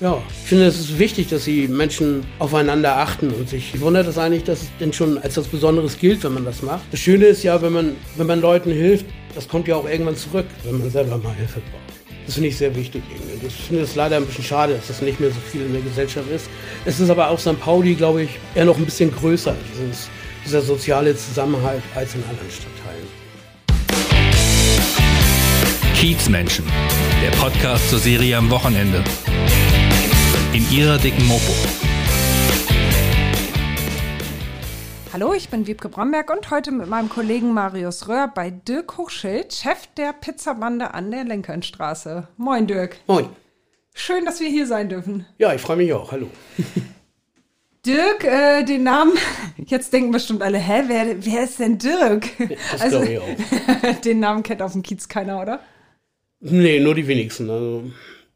Ja, ich finde, es ist wichtig, dass die Menschen aufeinander achten und sich wundert es eigentlich, dass es denn schon als was Besonderes gilt, wenn man das macht. Das Schöne ist ja, wenn man, wenn man Leuten hilft, das kommt ja auch irgendwann zurück, wenn man selber mal Hilfe braucht. Das finde ich sehr wichtig. Irgendwie. Ich finde es leider ein bisschen schade, dass das nicht mehr so viel in der Gesellschaft ist. Es ist aber auch St. Pauli, glaube ich, eher noch ein bisschen größer, dieses, dieser soziale Zusammenhalt als in anderen Stadtteilen. Kiezmenschen, der Podcast zur Serie am Wochenende. In ihrer dicken Mopo. Hallo, ich bin Wiebke Bromberg und heute mit meinem Kollegen Marius Röhr bei Dirk Hochschild, Chef der Pizzabande an der Lenkernstraße. Moin, Dirk. Moin. Schön, dass wir hier sein dürfen. Ja, ich freue mich auch. Hallo. Dirk, äh, den Namen, jetzt denken bestimmt alle, hä, wer, wer ist denn Dirk? Das also, glaube ich auch. den Namen kennt auf dem Kiez keiner, oder? Nee, nur die wenigsten. Also.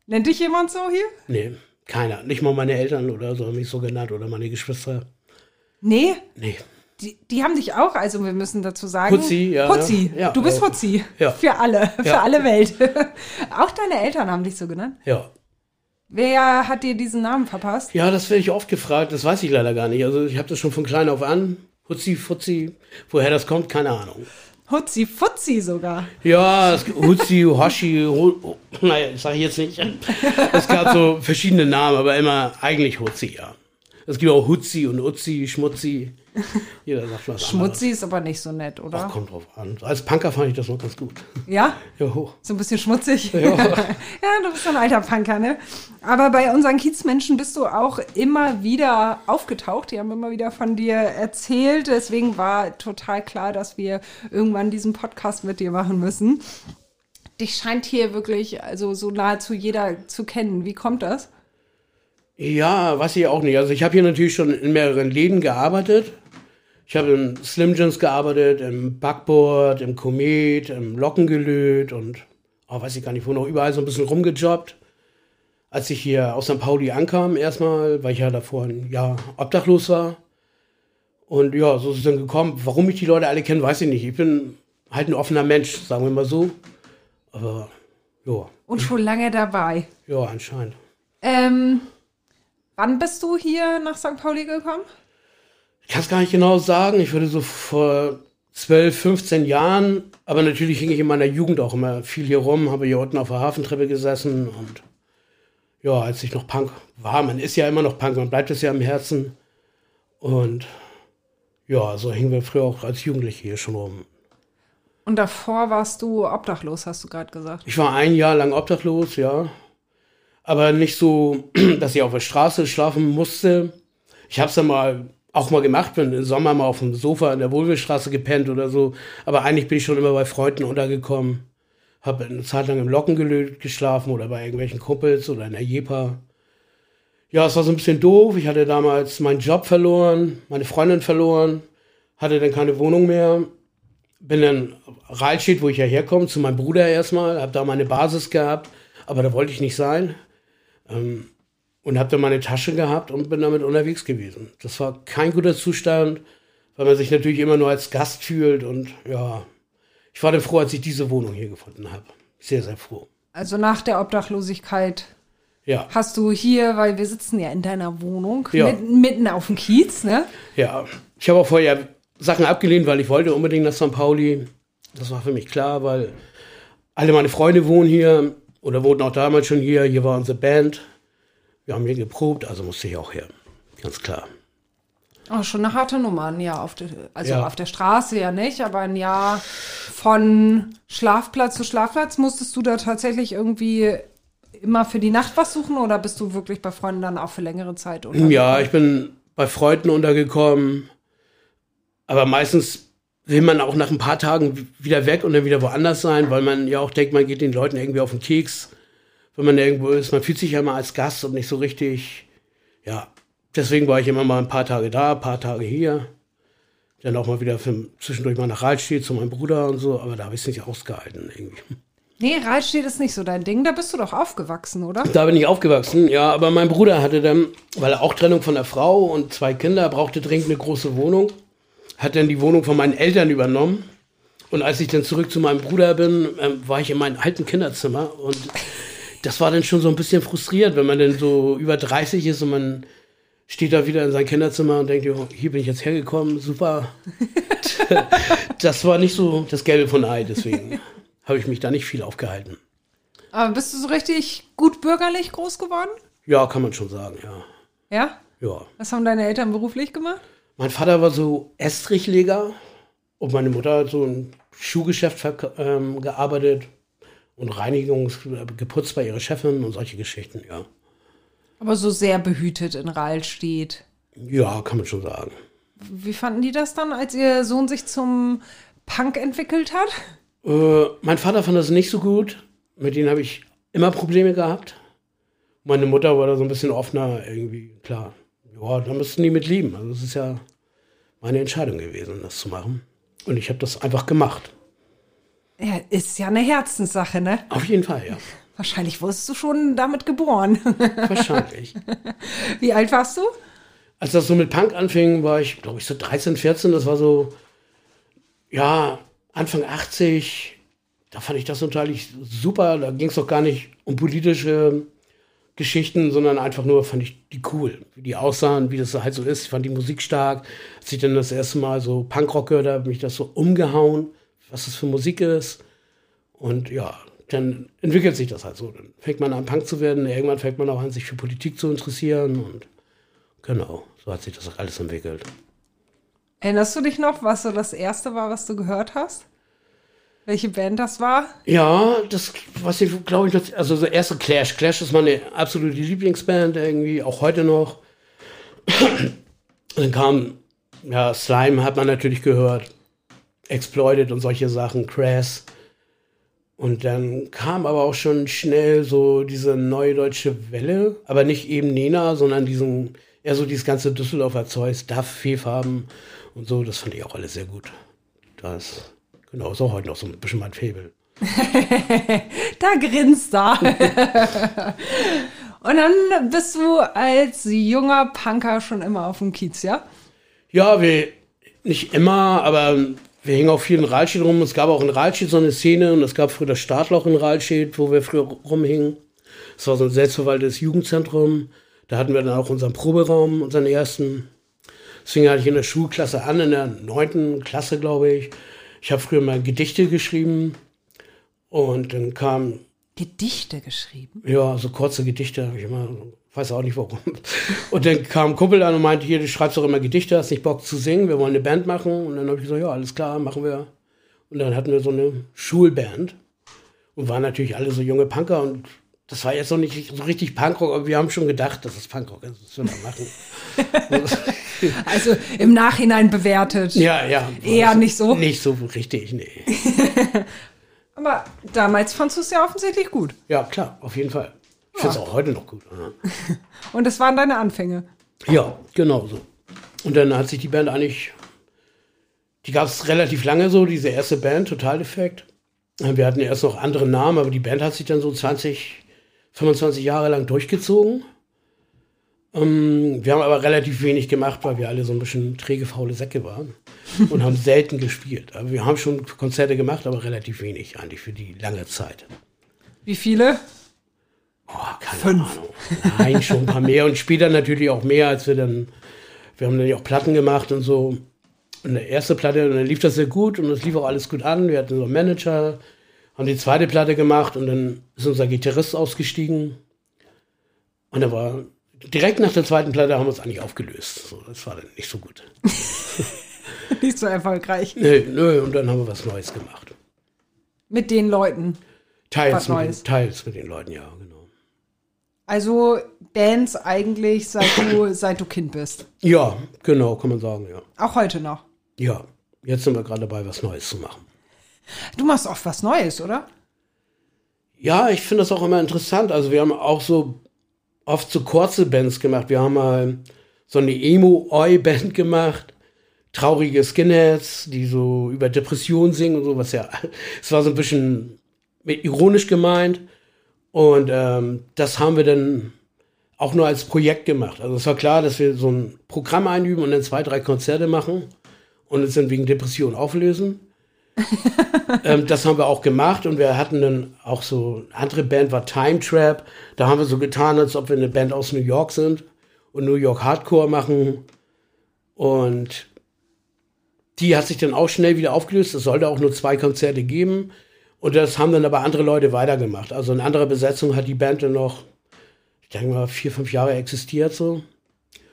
Nennt dich jemand so hier? Nee, keiner. Nicht mal meine Eltern oder so haben mich so genannt oder meine Geschwister. Nee? Nee. Die, die haben dich auch, also wir müssen dazu sagen. Hutzi, ja. Hutzi. Ja, du bist ja. Hutzi. Ja. Für alle, für Ja. alle Welt. auch deine Eltern haben dich so genannt. Ja. Wer hat dir diesen Namen verpasst? Ja, das werde ich oft gefragt. Das weiß ich leider gar nicht. Also ich habe das schon von klein auf an. Hutzi, Futzi. Woher das kommt, keine Ahnung. Hutzi Futzi sogar. Ja, Hutzi, Hoshi, Hu, naja, das sage ich jetzt nicht. Es gab so verschiedene Namen, aber immer eigentlich Hutzi, ja. Es gibt auch Hutzi und Utzi, Schmutzi. Jeder sagt was Schmutzi ist aber nicht so nett, oder? Ach, kommt drauf an. Als Punker fand ich das noch ganz gut. Ja? Ja, hoch. So ein bisschen schmutzig. Ja. ja, du bist so ein alter Punker, ne? Aber bei unseren Kiezmenschen bist du auch immer wieder aufgetaucht. Die haben immer wieder von dir erzählt. Deswegen war total klar, dass wir irgendwann diesen Podcast mit dir machen müssen. Dich scheint hier wirklich, also so nahezu jeder zu kennen. Wie kommt das? Ja, weiß ich auch nicht. Also ich habe hier natürlich schon in mehreren Läden gearbeitet. Ich habe im Slim Jims gearbeitet, im Backboard, im Komet, im Lockengelöt und oh, weiß ich gar nicht, wo noch überall so ein bisschen rumgejobbt. Als ich hier aus St. Pauli ankam, erstmal, weil ich ja davor ein Jahr obdachlos war. Und ja, so ist es dann gekommen. Warum mich die Leute alle kennen, weiß ich nicht. Ich bin halt ein offener Mensch, sagen wir mal so. Aber ja, Und schon lange dabei. ja, anscheinend. Ähm, wann bist du hier nach St. Pauli gekommen? Ich kann es gar nicht genau sagen. Ich würde so vor 12, 15 Jahren, aber natürlich hing ich in meiner Jugend auch immer viel hier rum, habe hier unten auf der Hafentreppe gesessen und ja, als ich noch Punk war, man ist ja immer noch Punk, man bleibt es ja im Herzen und ja, so hingen wir früher auch als Jugendliche hier schon rum. Und davor warst du obdachlos, hast du gerade gesagt. Ich war ein Jahr lang obdachlos, ja. Aber nicht so, dass ich auf der Straße schlafen musste. Ich habe es dann mal auch mal gemacht, bin im Sommer mal auf dem Sofa in der Wohlwillstraße gepennt oder so. Aber eigentlich bin ich schon immer bei Freunden untergekommen. Habe eine Zeit lang im Lockengelöt geschlafen oder bei irgendwelchen Kumpels oder in der Jepa. Ja, es war so ein bisschen doof. Ich hatte damals meinen Job verloren, meine Freundin verloren, hatte dann keine Wohnung mehr bin dann Rahlstedt, wo ich ja herkomme, zu meinem Bruder erstmal, habe da meine Basis gehabt, aber da wollte ich nicht sein. Ähm, und habe dann meine Tasche gehabt und bin damit unterwegs gewesen. Das war kein guter Zustand, weil man sich natürlich immer nur als Gast fühlt und ja, ich war dann froh, als ich diese Wohnung hier gefunden habe. Sehr, sehr froh. Also nach der Obdachlosigkeit Ja, hast du hier, weil wir sitzen ja in deiner Wohnung, Ja. mitten, mitten auf dem Kiez, ne? ja. Ich habe auch vorher Sachen abgelehnt, weil ich wollte unbedingt nach St. Pauli. Das war für mich klar, weil alle meine Freunde wohnen hier oder wohnten auch damals schon hier. Hier war unsere Band. Wir haben hier geprobt, also musste ich auch her. Ganz klar. Oh, schon eine harte Nummer, ein Jahr auf der, also Ja. auf der Straße ja nicht, aber ein Jahr von Schlafplatz zu Schlafplatz. Musstest du da tatsächlich irgendwie immer für die Nacht was suchen oder bist du wirklich bei Freunden dann auch für längere Zeit unterwegs? Ja, ich bin bei Freunden untergekommen. Aber meistens will man auch nach ein paar Tagen wieder weg und dann wieder woanders sein, weil man ja auch denkt, man geht den Leuten irgendwie auf den Keks, wenn man irgendwo ist. Man fühlt sich ja immer als Gast und nicht so richtig. Ja, deswegen war ich immer mal ein paar Tage da, ein paar Tage hier. Dann auch mal wieder für, zwischendurch mal nach Rahlstedt zu meinem Bruder und so, aber da habe ich es nicht ausgehalten irgendwie. Nee, Reitstedt ist nicht so dein Ding. Da bist du doch aufgewachsen, oder? Da bin ich aufgewachsen, ja, aber mein Bruder hatte dann, weil er auch Trennung von der Frau und zwei Kinder, brauchte dringend eine große Wohnung, hat dann die Wohnung von meinen Eltern übernommen. Und als ich dann zurück zu meinem Bruder bin, ähm, war ich in meinem alten Kinderzimmer und das war dann schon so ein bisschen frustriert, wenn man dann so über 30 ist und man steht da wieder in sein Kinderzimmer und denkt, jo, hier bin ich jetzt hergekommen, super. das war nicht so das Gelbe von Ei, deswegen habe ich mich da nicht viel aufgehalten. Aber bist du so richtig gut bürgerlich groß geworden? Ja, kann man schon sagen, ja. Ja? Ja. Was haben deine Eltern beruflich gemacht? Mein Vater war so Estrichleger und meine Mutter hat so ein Schuhgeschäft ähm, gearbeitet und Reinigungs geputzt bei ihrer Chefin und solche Geschichten, ja. Aber so sehr behütet in Rahlstedt. Ja, kann man schon sagen. Wie fanden die das dann, als ihr Sohn sich zum Punk entwickelt hat? Äh, mein Vater fand das nicht so gut. Mit denen habe ich immer Probleme gehabt. Meine Mutter war da so ein bisschen offener, irgendwie, klar. Ja, da müssten die mit lieben. Also, es ist ja meine Entscheidung gewesen, das zu machen. Und ich habe das einfach gemacht. Ja, ist ja eine Herzenssache, ne? Auf jeden Fall, ja. Wahrscheinlich wurdest du schon damit geboren. Wahrscheinlich. Wie alt warst du? Als das so mit Punk anfing, war ich, glaube ich, so 13, 14. Das war so, ja, Anfang 80. Da fand ich das total super. Da ging es doch gar nicht um politische Geschichten, sondern einfach nur fand ich die cool, wie die aussahen, wie das halt so ist. Ich fand die Musik stark. Als ich dann das erste Mal so Punkrock gehört habe, mich das so umgehauen, was das für Musik ist. Und ja, dann entwickelt sich das halt so. Dann fängt man an, Punk zu werden. Irgendwann fängt man auch an, sich für Politik zu interessieren. Und genau, so hat sich das alles entwickelt. Erinnerst du dich noch, was so das erste war, was du gehört hast? Welche Band das war? Ja, das, was ich glaube ich, also der erste Clash. Clash ist meine absolute Lieblingsband irgendwie, auch heute noch. Dann kam, ja, Slime hat man natürlich gehört. Exploited und solche Sachen, Crass. Und dann kam aber auch schon schnell so diese neue deutsche Welle, aber nicht eben Nena, sondern diesen, eher so dieses ganze Düsseldorfer Zeus, Duff, Fehlfarben und so, das fand ich auch alles sehr gut. Das, genau, ist auch heute noch so ein bisschen mein Faible. da grinst er. und dann bist du als junger Punker schon immer auf dem Kiez, ja? Ja, wir, nicht immer, aber wir hingen auf vielen Rahlschild rum. Es gab auch in Rahlschild so eine Szene und es gab früher das Startloch in Rahlschild, wo wir früher rumhingen. Es war so ein selbstverwaltetes Jugendzentrum. Da hatten wir dann auch unseren Proberaum, unseren ersten. Deswegen hatte ich in der Schulklasse an, in der neunten Klasse, glaube ich. Ich habe früher mal Gedichte geschrieben und dann kam. Gedichte geschrieben? Ja, so kurze Gedichte habe ich immer Weiß auch nicht warum. Und dann kam ein Kumpel an und meinte, hier, du schreibst doch immer Gedichte, hast nicht Bock zu singen, wir wollen eine Band machen. Und dann habe ich gesagt, ja, alles klar, machen wir. Und dann hatten wir so eine Schulband und waren natürlich alle so junge Punker und das war jetzt noch nicht so richtig Punkrock, aber wir haben schon gedacht, dass es Punkrock ist, was wir da machen. also im Nachhinein bewertet. Ja, ja. Eher nicht so. Nicht so richtig, nee. aber damals fandst du es ja offensichtlich gut. Ja, klar, auf jeden Fall. Ich finde es auch heute noch gut. Oder? Und das waren deine Anfänge? Ja, genau so. Und dann hat sich die Band eigentlich, die gab es relativ lange so, diese erste Band, Total Defekt. Wir hatten erst noch andere Namen, aber die Band hat sich dann so 20, 25 Jahre lang durchgezogen. Ähm, wir haben aber relativ wenig gemacht, weil wir alle so ein bisschen träge, faule Säcke waren und haben selten gespielt. Aber wir haben schon Konzerte gemacht, aber relativ wenig eigentlich für die lange Zeit. Wie viele? Oh, keine Fünf. Ahnung. Nein, schon ein paar mehr und später natürlich auch mehr, als wir dann, wir haben dann ja auch Platten gemacht und so. Und der erste Platte, und dann lief das sehr gut und es lief auch alles gut an. Wir hatten so einen Manager, haben die zweite Platte gemacht und dann ist unser Gitarrist ausgestiegen. Und er war direkt nach der zweiten Platte haben wir uns eigentlich aufgelöst. So, das war dann nicht so gut. nicht so erfolgreich. Nö, nö, und dann haben wir was Neues gemacht. Mit den Leuten. Teils, mit den, teils mit den Leuten, ja, genau. Also Bands eigentlich seit du, seit du Kind bist. Ja, genau, kann man sagen, ja. Auch heute noch. Ja, jetzt sind wir gerade dabei, was Neues zu machen. Du machst oft was Neues, oder? Ja, ich finde das auch immer interessant. Also wir haben auch so oft so kurze Bands gemacht. Wir haben mal so eine Emo-Oi-Band gemacht. Traurige Skinheads, die so über Depressionen singen und so, was ja, es war so ein bisschen ironisch gemeint. Und ähm, das haben wir dann auch nur als Projekt gemacht. Also es war klar, dass wir so ein Programm einüben und dann zwei, drei Konzerte machen und uns dann wegen Depression auflösen. ähm, das haben wir auch gemacht und wir hatten dann auch so, eine andere Band war Time Trap. Da haben wir so getan, als ob wir eine Band aus New York sind und New York Hardcore machen. Und die hat sich dann auch schnell wieder aufgelöst. Es sollte auch nur zwei Konzerte geben. Und das haben dann aber andere Leute weitergemacht. Also in anderer Besetzung hat die Band dann noch, ich denke mal, vier, fünf Jahre existiert so. Und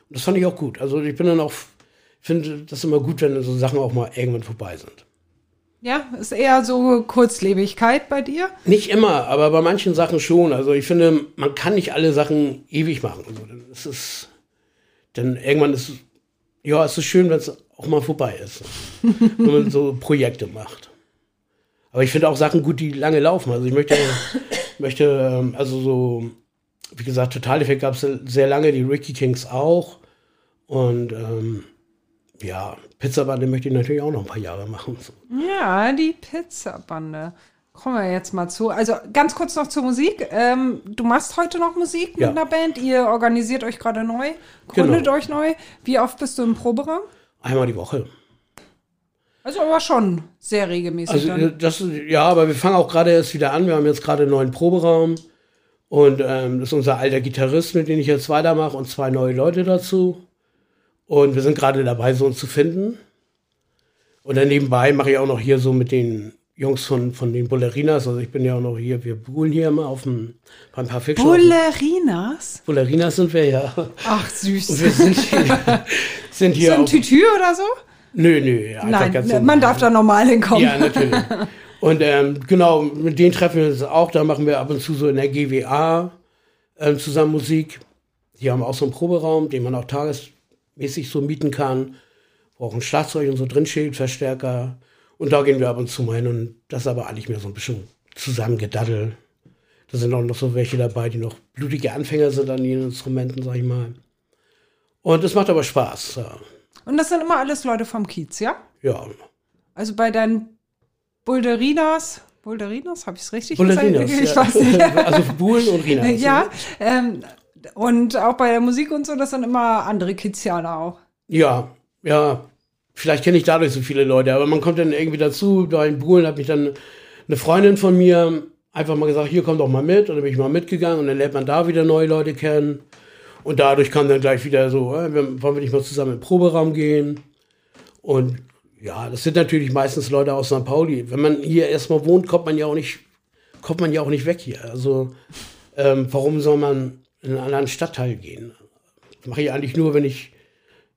das fand ich auch gut. Also ich bin dann auch, finde das immer gut, wenn so Sachen auch mal irgendwann vorbei sind. Ja, ist eher so Kurzlebigkeit bei dir? Nicht immer, aber bei manchen Sachen schon. Also ich finde, man kann nicht alle Sachen ewig machen. Also es ist, denn irgendwann ist, ja, es ist schön, wenn es auch mal vorbei ist. wenn man so Projekte macht. Aber ich finde auch Sachen gut, die lange laufen. Also ich möchte, möchte, ähm, also so, wie gesagt, Totaleffekt gab es sehr lange, die Ricky Kings auch. Und ähm, ja, Pizzabande möchte ich natürlich auch noch ein paar Jahre machen. Ja, die Pizzabande. Kommen wir jetzt mal zu. Also ganz kurz noch zur Musik. Ähm, du machst heute noch Musik mit Ja. einer Band. Ihr organisiert euch gerade neu, gründet Genau. euch neu. Wie oft bist du im Proberaum? Einmal die Woche. Also aber schon sehr regelmäßig. Also äh, das, ja, aber wir fangen auch gerade erst wieder an. Wir haben jetzt gerade einen neuen Proberaum. Und ähm, das ist unser alter Gitarrist, mit dem ich jetzt weitermache und zwei neue Leute dazu. Und wir sind gerade dabei, so uns zu finden. Und dann nebenbei mache ich auch noch hier so mit den Jungs von, von den Bullerinas. Also ich bin ja auch noch hier, wir buhlen hier immer auf dem, beim paar Fiction. Bullerinas? Bullerinas sind wir ja. Ach, süß. Und wir sind hier, sind hier so ein Tütü oder so? Nö, nö, einfach Nein, ganz ne, normal. man darf da normal hinkommen. Ja, natürlich. Und ähm, genau, mit denen treffen wir uns auch. Da machen wir ab und zu so in der GWA ähm, zusammen Musik. Die haben auch so einen Proberaum, den man auch tagesmäßig so mieten kann. Wo auch ein Schlagzeug und so drin steht, Verstärker. Und da gehen wir ab und zu mal hin. Und das ist aber eigentlich mehr so ein bisschen zusammengedaddel. Da sind auch noch so welche dabei, die noch blutige Anfänger sind an den Instrumenten, sag ich mal. Und es macht aber Spaß. Ja. Und das sind immer alles Leute vom Kiez, ja? ja. Also bei deinen Bulderinas, Bulderinas, habe ich es richtig Bullerinas, gesagt? Ich ja. weiß nicht. Also Buhlen und Rinas. ja, ähm, und auch bei der Musik und so, das sind immer andere Kizianer auch. Ja, ja. Vielleicht kenne ich dadurch so viele Leute, aber man kommt dann irgendwie dazu. Bei den Buhlen hat mich dann eine Freundin von mir einfach mal gesagt, hier kommt doch mal mit. Und dann bin ich mal mitgegangen und dann lernt man da wieder neue Leute kennen. Und dadurch kam dann gleich wieder so, äh, wollen wir nicht mal zusammen in den Proberaum gehen? Und ja, das sind natürlich meistens Leute aus St. Pauli. Wenn man hier erstmal wohnt, kommt man ja auch nicht, kommt man ja auch nicht weg hier. Also ähm, warum soll man in einen anderen Stadtteil gehen? Mache ich eigentlich nur, wenn ich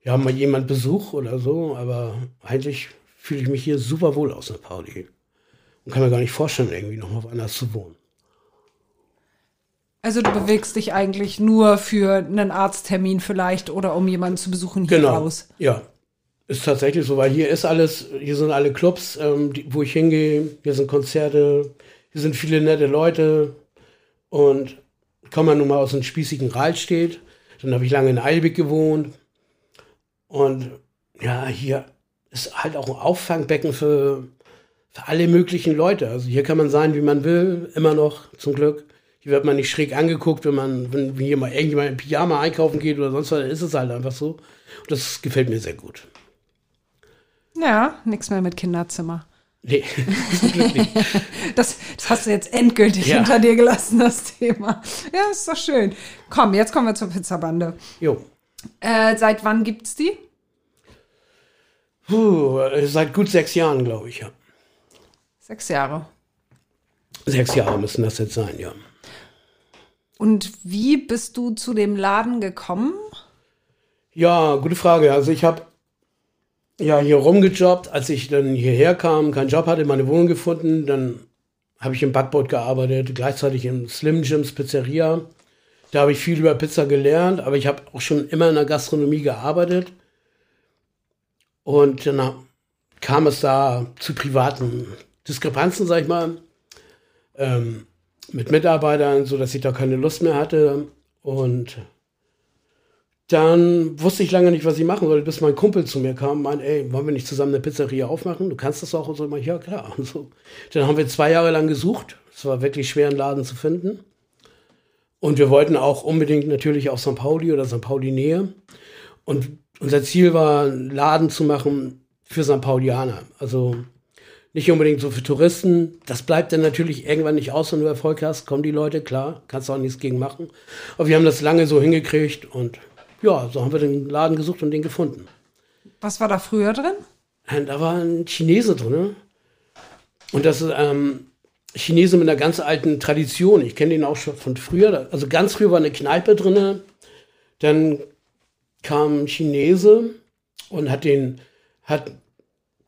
ja mal jemand Besuch oder so, aber eigentlich fühle ich mich hier super wohl aus St. Pauli. Und kann mir gar nicht vorstellen, irgendwie noch mal woanders zu wohnen. Also du bewegst dich eigentlich nur für einen Arzttermin vielleicht oder um jemanden zu besuchen hier Genau. raus. Ja. Ist tatsächlich so, weil hier ist alles, hier sind alle Clubs, ähm, die, wo ich hingehe, hier sind Konzerte, hier sind viele nette Leute und komme ja nun mal aus einem spießigen Rahlstedt, dann habe ich lange in Eilbig gewohnt und ja, hier ist halt auch ein Auffangbecken für, für alle möglichen Leute. Also hier kann man sein, wie man will, immer noch, zum Glück. Hier wird man nicht schräg angeguckt, wenn man, wenn hier mal irgendjemand in Pyjama einkaufen geht oder sonst was, dann ist es halt einfach so. Und das gefällt mir sehr gut. Ja, nichts mehr mit Kinderzimmer. Nee. Das, das hast du jetzt endgültig Ja. hinter dir gelassen, das Thema. Ja, ist doch schön. Komm, jetzt kommen wir zur Pizzabande. Jo. Äh, seit wann gibt's die? Puh, seit gut sechs Jahren, glaube ich, ja. Sechs Jahre. Sechs Jahre müssen das jetzt sein, ja. Und wie bist du zu dem Laden gekommen? Ja, gute Frage. Also ich habe ja hier rumgejobbt, als ich dann hierher kam, keinen Job hatte, meine Wohnung gefunden, dann habe ich im Backboard gearbeitet, gleichzeitig im Slim Jims Pizzeria. Da habe ich viel über Pizza gelernt, aber ich habe auch schon immer in der Gastronomie gearbeitet. Und dann kam es da zu privaten Diskrepanzen, sag ich mal, ähm, mit Mitarbeitern, so dass ich da keine Lust mehr hatte. Und dann wusste ich lange nicht, was ich machen soll, bis mein Kumpel zu mir kam und meinte, ey, wollen wir nicht zusammen eine Pizzeria aufmachen? Du kannst das auch. Und so, ich, ja, klar. Und so. Dann haben wir zwei Jahre lang gesucht. Es war wirklich schwer, einen Laden zu finden. Und wir wollten auch unbedingt natürlich auf St. Pauli oder St. Pauli Nähe. Und unser Ziel war, einen Laden zu machen für St. Paulianer. Also nicht unbedingt so für Touristen. Das bleibt dann natürlich irgendwann nicht aus, wenn du Erfolg hast. Kommen die Leute, klar, kannst du auch nichts gegen machen. Aber wir haben das lange so hingekriegt und ja, so haben wir den Laden gesucht und den gefunden. Was war da früher drin? Und da war ein Chinese drin. Und das ist ähm, Chinese mit einer ganz alten Tradition. Ich kenne den auch schon von früher. Also ganz früher war eine Kneipe drin. Dann kam ein Chinese und hat den, hat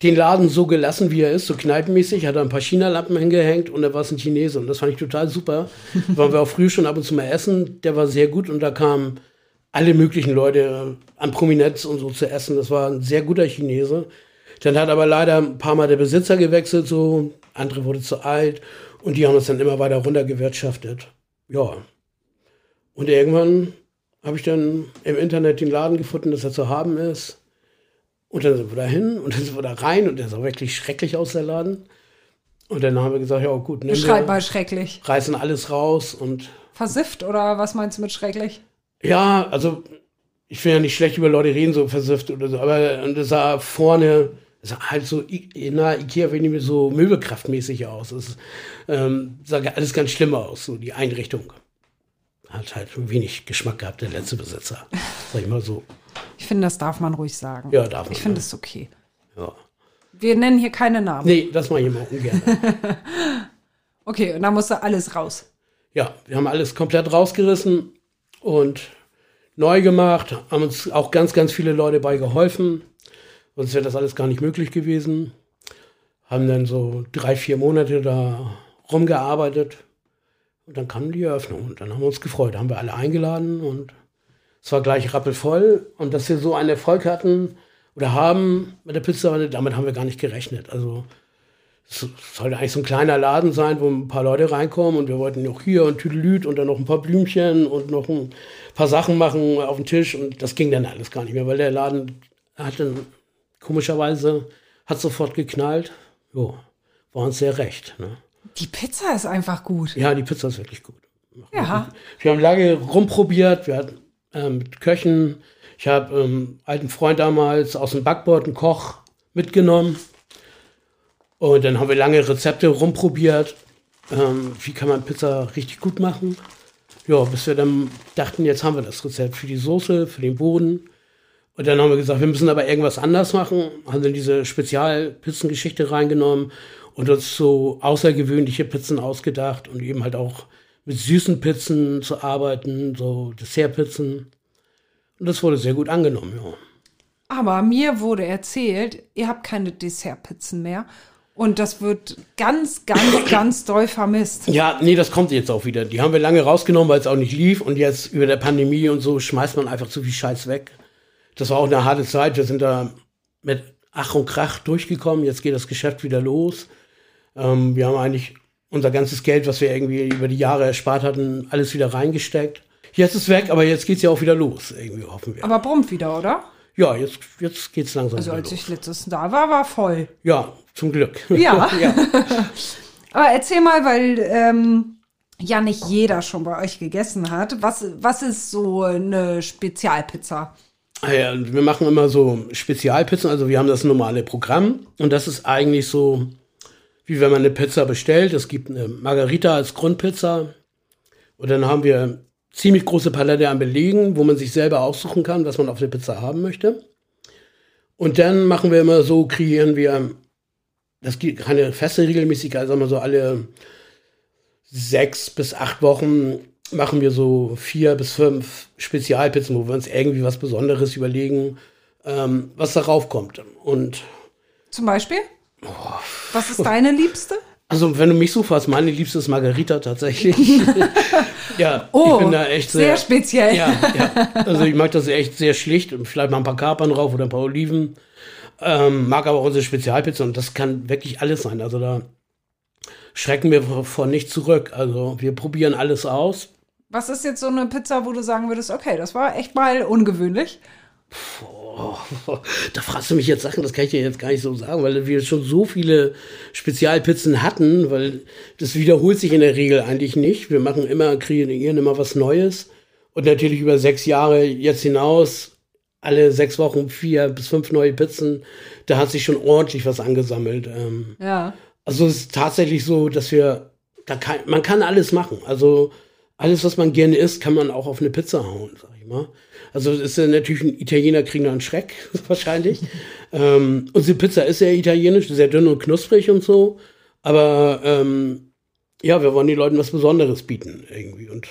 den Laden so gelassen, wie er ist, so kneipenmäßig, hat er ein paar China-Lampen hingehängt und da war es ein Chinese. Und das fand ich total super. Waren wir auch früh schon ab und zu mal essen. Der war sehr gut und da kamen alle möglichen Leute an Prominenz und so zu essen. Das war ein sehr guter Chinese. Dann hat aber leider ein paar Mal der Besitzer gewechselt, so. Andere wurde zu alt und die haben uns dann immer weiter runtergewirtschaftet. Ja. Und irgendwann habe ich dann im Internet den Laden gefunden, dass er zu haben ist. Und dann sind wir da hin und dann sind wir da rein und der sah wirklich schrecklich aus, der Laden. Und dann haben wir gesagt, ja gut, ne, Beschreib mal schrecklich. Reißen alles raus und. Versifft oder was meinst du mit schrecklich? Ja, also ich will ja nicht schlecht über Leute reden, so versifft oder so, aber das sah vorne, das sah halt so in der Ikea wenig so möbelkraftmäßig aus. Das ähm, sah alles ganz schlimm aus, so die Einrichtung. Hat halt wenig Geschmack gehabt, der letzte Besitzer. Sag ich mal so. Ich finde, das darf man ruhig sagen. Ja, darf man. Ich finde es okay. Ja. Wir nennen hier keine Namen. Nee, das mache ich immer ungern. okay, und da musste alles raus. Ja, wir haben alles komplett rausgerissen und neu gemacht, haben uns auch ganz, ganz viele Leute bei geholfen. Sonst wäre das alles gar nicht möglich gewesen. Haben dann so drei, vier Monate da rumgearbeitet. Und dann kam die Eröffnung und dann haben wir uns gefreut. Haben wir alle eingeladen und es war gleich rappelvoll. Und dass wir so einen Erfolg hatten oder haben mit der Pizza, damit haben wir gar nicht gerechnet. Also es sollte eigentlich so ein kleiner Laden sein, wo ein paar Leute reinkommen und wir wollten noch hier und Tüdelüt und dann noch ein paar Blümchen und noch ein paar Sachen machen auf den Tisch und das ging dann alles gar nicht mehr, weil der Laden hat dann komischerweise hat sofort geknallt. Jo, war uns sehr recht. Ne? Die Pizza ist einfach gut. Ja, die Pizza ist wirklich gut. Ja. Wir haben lange rumprobiert, wir hatten ähm, mit Köchen. Ich habe ähm, alten Freund damals aus dem Backboard einen Koch mitgenommen und dann haben wir lange Rezepte rumprobiert. Ähm, wie kann man Pizza richtig gut machen? Ja, bis wir dann dachten, jetzt haben wir das Rezept für die Soße, für den Boden. Und dann haben wir gesagt, wir müssen aber irgendwas anders machen. Haben dann diese Spezialpizzengeschichte reingenommen und uns so außergewöhnliche Pizzen ausgedacht und eben halt auch mit süßen Pizzen zu arbeiten, so Dessertpizzen. Und das wurde sehr gut angenommen, ja. Aber mir wurde erzählt, ihr habt keine Dessertpizzen mehr und das wird ganz, ganz, ganz doll vermisst. Ja, nee, das kommt jetzt auch wieder. Die haben wir lange rausgenommen, weil es auch nicht lief. Und jetzt über der Pandemie und so schmeißt man einfach zu viel Scheiß weg. Das war auch eine harte Zeit. Wir sind da mit Ach und Krach durchgekommen. Jetzt geht das Geschäft wieder los. Ähm, wir haben eigentlich unser ganzes Geld, was wir irgendwie über die Jahre erspart hatten, alles wieder reingesteckt. Jetzt ist weg, aber jetzt geht's ja auch wieder los, irgendwie hoffen wir. Aber brummt wieder, oder? Ja, jetzt, jetzt geht's langsam. Also als los. ich letztes da war, war voll. Ja, zum Glück. Ja. ja. Aber erzähl mal, weil ähm, ja nicht jeder schon bei euch gegessen hat. Was, was ist so eine Spezialpizza? Ah ja, wir machen immer so Spezialpizzen. Also wir haben das normale Programm und das ist eigentlich so, wie wenn man eine Pizza bestellt. Es gibt eine Margarita als Grundpizza und dann haben wir ziemlich große Palette an Belegen, wo man sich selber aussuchen kann, was man auf der Pizza haben möchte. Und dann machen wir immer so, kreieren wir, das gibt keine feste Regelmäßigkeit, wir so alle sechs bis acht Wochen machen wir so vier bis fünf Spezialpizzen, wo wir uns irgendwie was Besonderes überlegen, ähm, was darauf kommt. Und zum Beispiel? Oh. Was ist deine liebste? Also, wenn du mich so fragst, meine liebste ist Margarita tatsächlich. ja, oh, ich bin da echt sehr, sehr speziell. Ja, ja, also ich mag das echt sehr schlicht und vielleicht mal ein paar Kapern drauf oder ein paar Oliven. Ähm, mag aber auch unsere Spezialpizza und das kann wirklich alles sein. Also da schrecken wir vor nicht zurück. Also wir probieren alles aus. Was ist jetzt so eine Pizza, wo du sagen würdest, okay, das war echt mal ungewöhnlich? Oh, da fragst du mich jetzt Sachen, das kann ich dir jetzt gar nicht so sagen, weil wir schon so viele Spezialpizzen hatten, weil das wiederholt sich in der Regel eigentlich nicht. Wir machen immer, kreieren immer was Neues. Und natürlich über sechs Jahre jetzt hinaus alle sechs Wochen vier bis fünf neue Pizzen. Da hat sich schon ordentlich was angesammelt. Ähm, Ja. also es ist tatsächlich so, dass wir, da kann, man kann alles machen. Also alles, was man gerne isst, kann man auch auf eine Pizza hauen, sag ich mal. Also es ist ja natürlich ein Italiener kriegen da einen Schreck, wahrscheinlich. ähm, unsere Pizza ist sehr italienisch, sehr dünn und knusprig und so. Aber ähm, ja, wir wollen den Leuten was Besonderes bieten irgendwie. Und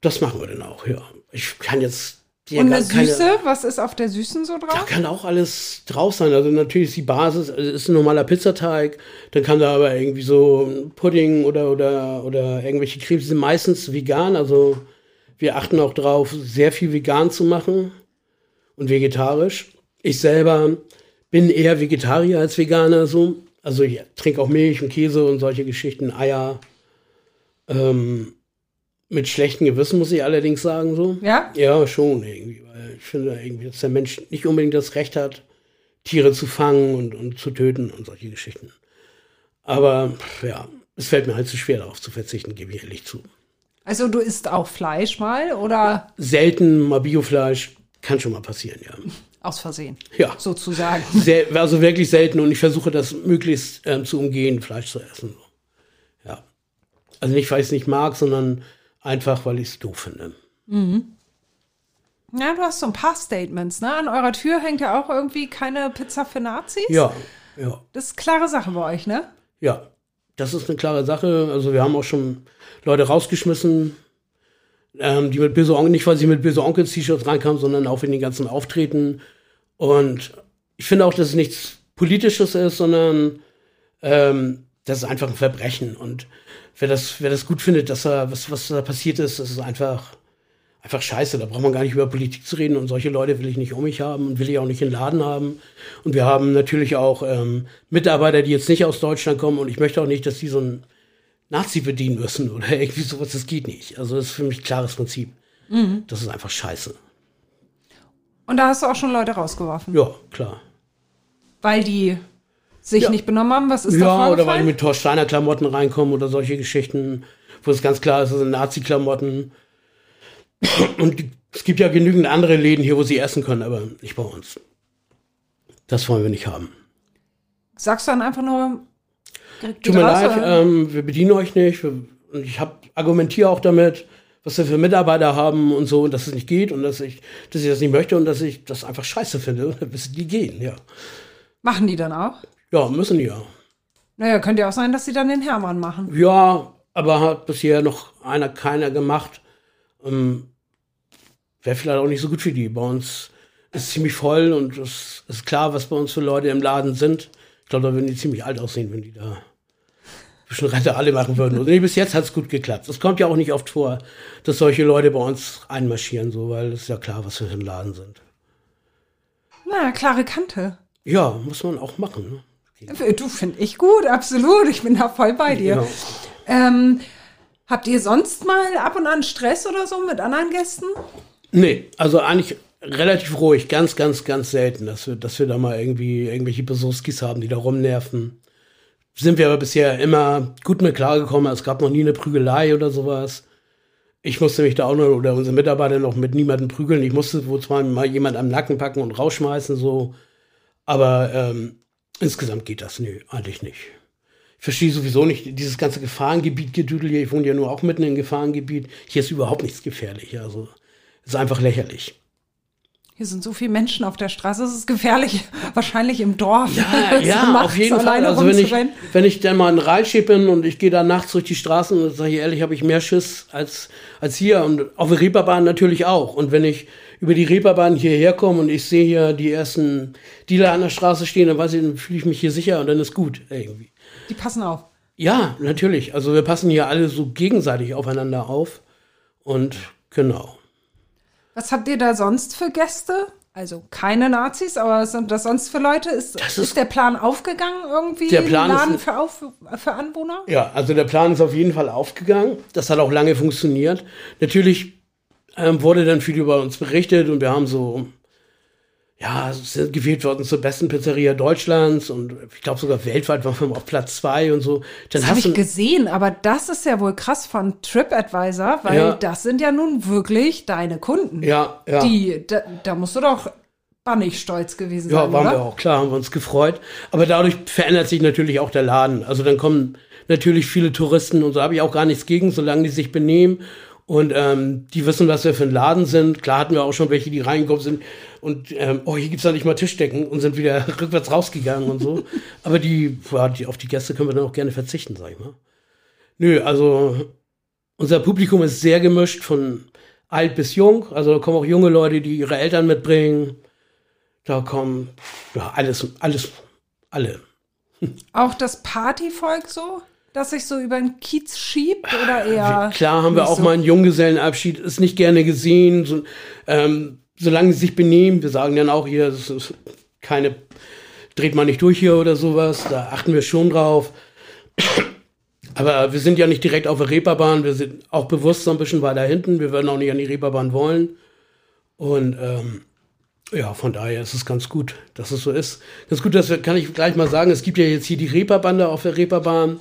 das machen wir dann auch, ja. Ich kann jetzt dir Und eine Süße, was ist auf der Süßen so da drauf? kann auch alles drauf sein. Also natürlich ist die Basis, also ist ein normaler Pizzateig, dann kann da aber irgendwie so ein Pudding oder, oder, oder irgendwelche Cremes, die sind meistens vegan, also wir achten auch drauf, sehr viel vegan zu machen und vegetarisch. Ich selber bin eher Vegetarier als Veganer, so. Also ich trinke auch Milch und Käse und solche Geschichten, Eier. Ähm, mit schlechtem Gewissen muss ich allerdings sagen, so. Ja? Ja, schon irgendwie, weil ich finde irgendwie, dass der Mensch nicht unbedingt das Recht hat, Tiere zu fangen und, und zu töten und solche Geschichten. Aber ja, es fällt mir halt zu schwer darauf zu verzichten, gebe ich ehrlich zu. Also du isst auch Fleisch mal oder Selten mal Biofleisch kann schon mal passieren, ja. aus Versehen, Ja, sozusagen. sehr, also wirklich selten und ich versuche das möglichst ähm, zu umgehen, Fleisch zu essen. Ja. Also nicht, weil ich es nicht mag, sondern einfach, weil ich es doof finde. Ja, du hast so ein paar Statements, ne? An eurer Tür hängt ja auch irgendwie keine Pizza für Nazis. Ja, ja. Das ist klare Sache bei euch, ne? Ja, das ist eine klare Sache. Also wir haben auch schon Leute rausgeschmissen, ähm, die mit böse Onkel, nicht weil sie mit böse Onkels T-Shirts reinkamen, sondern auch wegen den ganzen Auftreten. Und ich finde auch, dass es nichts Politisches ist, sondern ähm, das ist einfach ein Verbrechen. Und wer das, wer das gut findet, dass da, was, was da passiert ist, das ist einfach, einfach scheiße. Da braucht man gar nicht über Politik zu reden. Und solche Leute will ich nicht um mich haben und will ich auch nicht in den Laden haben. Und wir haben natürlich auch ähm, Mitarbeiter, die jetzt nicht aus Deutschland kommen. Und ich möchte auch nicht, dass die so ein Nazi bedienen müssen oder irgendwie sowas. Das geht nicht. Also das ist für mich ein klares Prinzip. Das ist einfach scheiße. Und da hast du auch schon Leute rausgeworfen, Ja, klar. weil die sich Ja. nicht benommen haben. Was ist da Ja, oder weil die vorgefallen? mit Thor Steiner Klamotten reinkommen oder solche Geschichten, wo es ganz klar ist, das sind Nazi-Klamotten. Und es gibt ja genügend andere Läden hier, wo sie essen können, aber nicht bei uns. Das wollen wir nicht haben. Sagst du dann einfach nur, Tut mir leid, ähm, wir bedienen euch nicht. Wir, und ich hab, argumentiere auch damit, was wir für Mitarbeiter haben und so, und dass es nicht geht und dass ich, dass ich das nicht möchte und dass ich das einfach scheiße finde, bis die gehen, ja. Machen die dann auch? Ja, müssen die ja. Naja, könnte ja auch sein, dass sie dann den Hermann machen. Ja, aber hat bisher noch einer keiner gemacht. Ähm, Wäre vielleicht auch nicht so gut für die. Bei uns ist es ziemlich voll und es ist klar, was bei uns für Leute im Laden sind. Ich glaube, da würden die ziemlich alt aussehen, wenn die da schon Rente alle machen würden. Und nee, bis jetzt hat es gut geklappt. Es kommt ja auch nicht oft vor, dass solche Leute bei uns einmarschieren, so, weil es ist ja klar, was wir für ein Laden sind. Na, klare Kante. Ja, muss man auch machen. Ne? Du finde ich gut, absolut. Ich bin da voll bei dir. Genau. Ähm, habt ihr sonst mal ab und an Stress oder so mit anderen Gästen? Nee, also eigentlich relativ ruhig, ganz, ganz, ganz selten, dass wir, dass wir da mal irgendwie irgendwelche Besuchskis haben, die da rumnerven. Sind wir aber bisher immer gut mit klargekommen. Es gab noch nie eine Prügelei oder sowas. Ich musste mich da auch noch, oder unsere Mitarbeiter noch mit niemandem prügeln. Ich musste wohl zwar mal jemand am Nacken packen und rausschmeißen, so. Aber ähm, insgesamt geht das, nee, eigentlich nicht. Ich verstehe sowieso nicht dieses ganze Gefahrengebiet-Gedüdel hier. Ich wohne ja nur auch mitten im Gefahrengebiet. Hier ist überhaupt nichts gefährlich. Also, ist einfach lächerlich. Hier sind so viele Menschen auf der Straße, es ist gefährlich, wahrscheinlich im Dorf. Ja, ja auf jeden Fall. Also wenn ich, wenn ich dann mal in Ralschied bin und ich gehe da nachts durch die Straßen und sage ich ehrlich, habe ich mehr Schiss als, als hier und auf der Reeperbahn natürlich auch. Und wenn ich über die Reeperbahn hierher komme und ich sehe hier die ersten Dealer an der Straße stehen, dann weiß ich, dann fühle ich mich hier sicher und dann ist gut irgendwie. Die passen auf. Ja, natürlich. Also wir passen hier alle so gegenseitig aufeinander auf. Und genau. Was habt ihr da sonst für Gäste? Also keine Nazis, aber was sind das sonst für Leute? Ist, Das ist, ist- der Plan aufgegangen irgendwie? Der Plan ist Laden ein- für, auf, für Anwohner? Ja, also der Plan ist auf jeden Fall aufgegangen. Das hat auch lange funktioniert. Natürlich ähm, wurde dann viel über uns berichtet und wir haben so, ja, sind gewählt worden zur besten Pizzeria Deutschlands und ich glaube sogar weltweit waren wir auf Platz zwei und so. Dann das habe ich gesehen, aber das ist ja wohl krass von TripAdvisor, weil ja. das sind ja nun wirklich deine Kunden. Ja, ja. Die, da, da musst du doch bannig stolz gewesen sein. Ja, waren oder? wir auch, klar, haben wir uns gefreut. Aber dadurch verändert sich natürlich auch der Laden. Also dann kommen natürlich viele Touristen und so habe ich auch gar nichts gegen, solange die sich benehmen und ähm, die wissen, was wir für ein Laden sind. Klar hatten wir auch schon welche, die reingekommen sind und ähm, oh, hier gibt's da nicht mal Tischdecken und sind wieder rückwärts rausgegangen und so. Aber die, ja, die, auf die Gäste können wir dann auch gerne verzichten, sag ich mal. Nö, also unser Publikum ist sehr gemischt von alt bis jung. Also da kommen auch junge Leute, die ihre Eltern mitbringen. Da kommen ja alles, alles, alle. Auch das Partyvolk so? Dass sich so über den Kiez schiebt oder eher? Klar haben wir auch so? mal einen Junggesellenabschied, ist nicht gerne gesehen, so, ähm, solange sie sich benehmen. Wir sagen dann auch hier, das ist keine, dreht man nicht durch hier oder sowas, da achten wir schon drauf. Aber wir sind ja nicht direkt auf der Reeperbahn, wir sind auch bewusst so ein bisschen weiter hinten, wir würden auch nicht an die Reeperbahn wollen. Und ähm, ja, von daher ist es ganz gut, dass es so ist. Ganz gut, dass wir, kann ich gleich mal sagen, es gibt ja jetzt hier die Reeperbande auf der Reeperbahn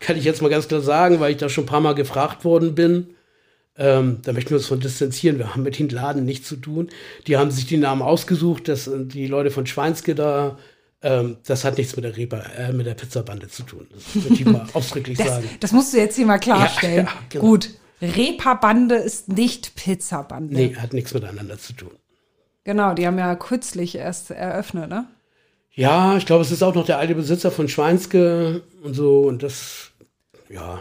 kann ich jetzt mal ganz klar sagen, weil ich da schon ein paar Mal gefragt worden bin. Ähm, da möchten wir uns von distanzieren. Wir haben mit den Laden nichts zu tun. Die haben sich die Namen ausgesucht, dass die Leute von Schweinske da, ähm, das hat nichts mit der, Repa, äh, mit der Pizzabande zu tun. Das würde ich mal ausdrücklich das, sagen. Das musst du jetzt hier mal klarstellen. Ja, ja, genau. Gut. Reeperbande ist nicht Pizzabande. Nee, hat nichts miteinander zu tun. Genau, die haben ja kürzlich erst eröffnet, ne? Ja, ich glaube, es ist auch noch der alte Besitzer von Schweinske und so und das, ja.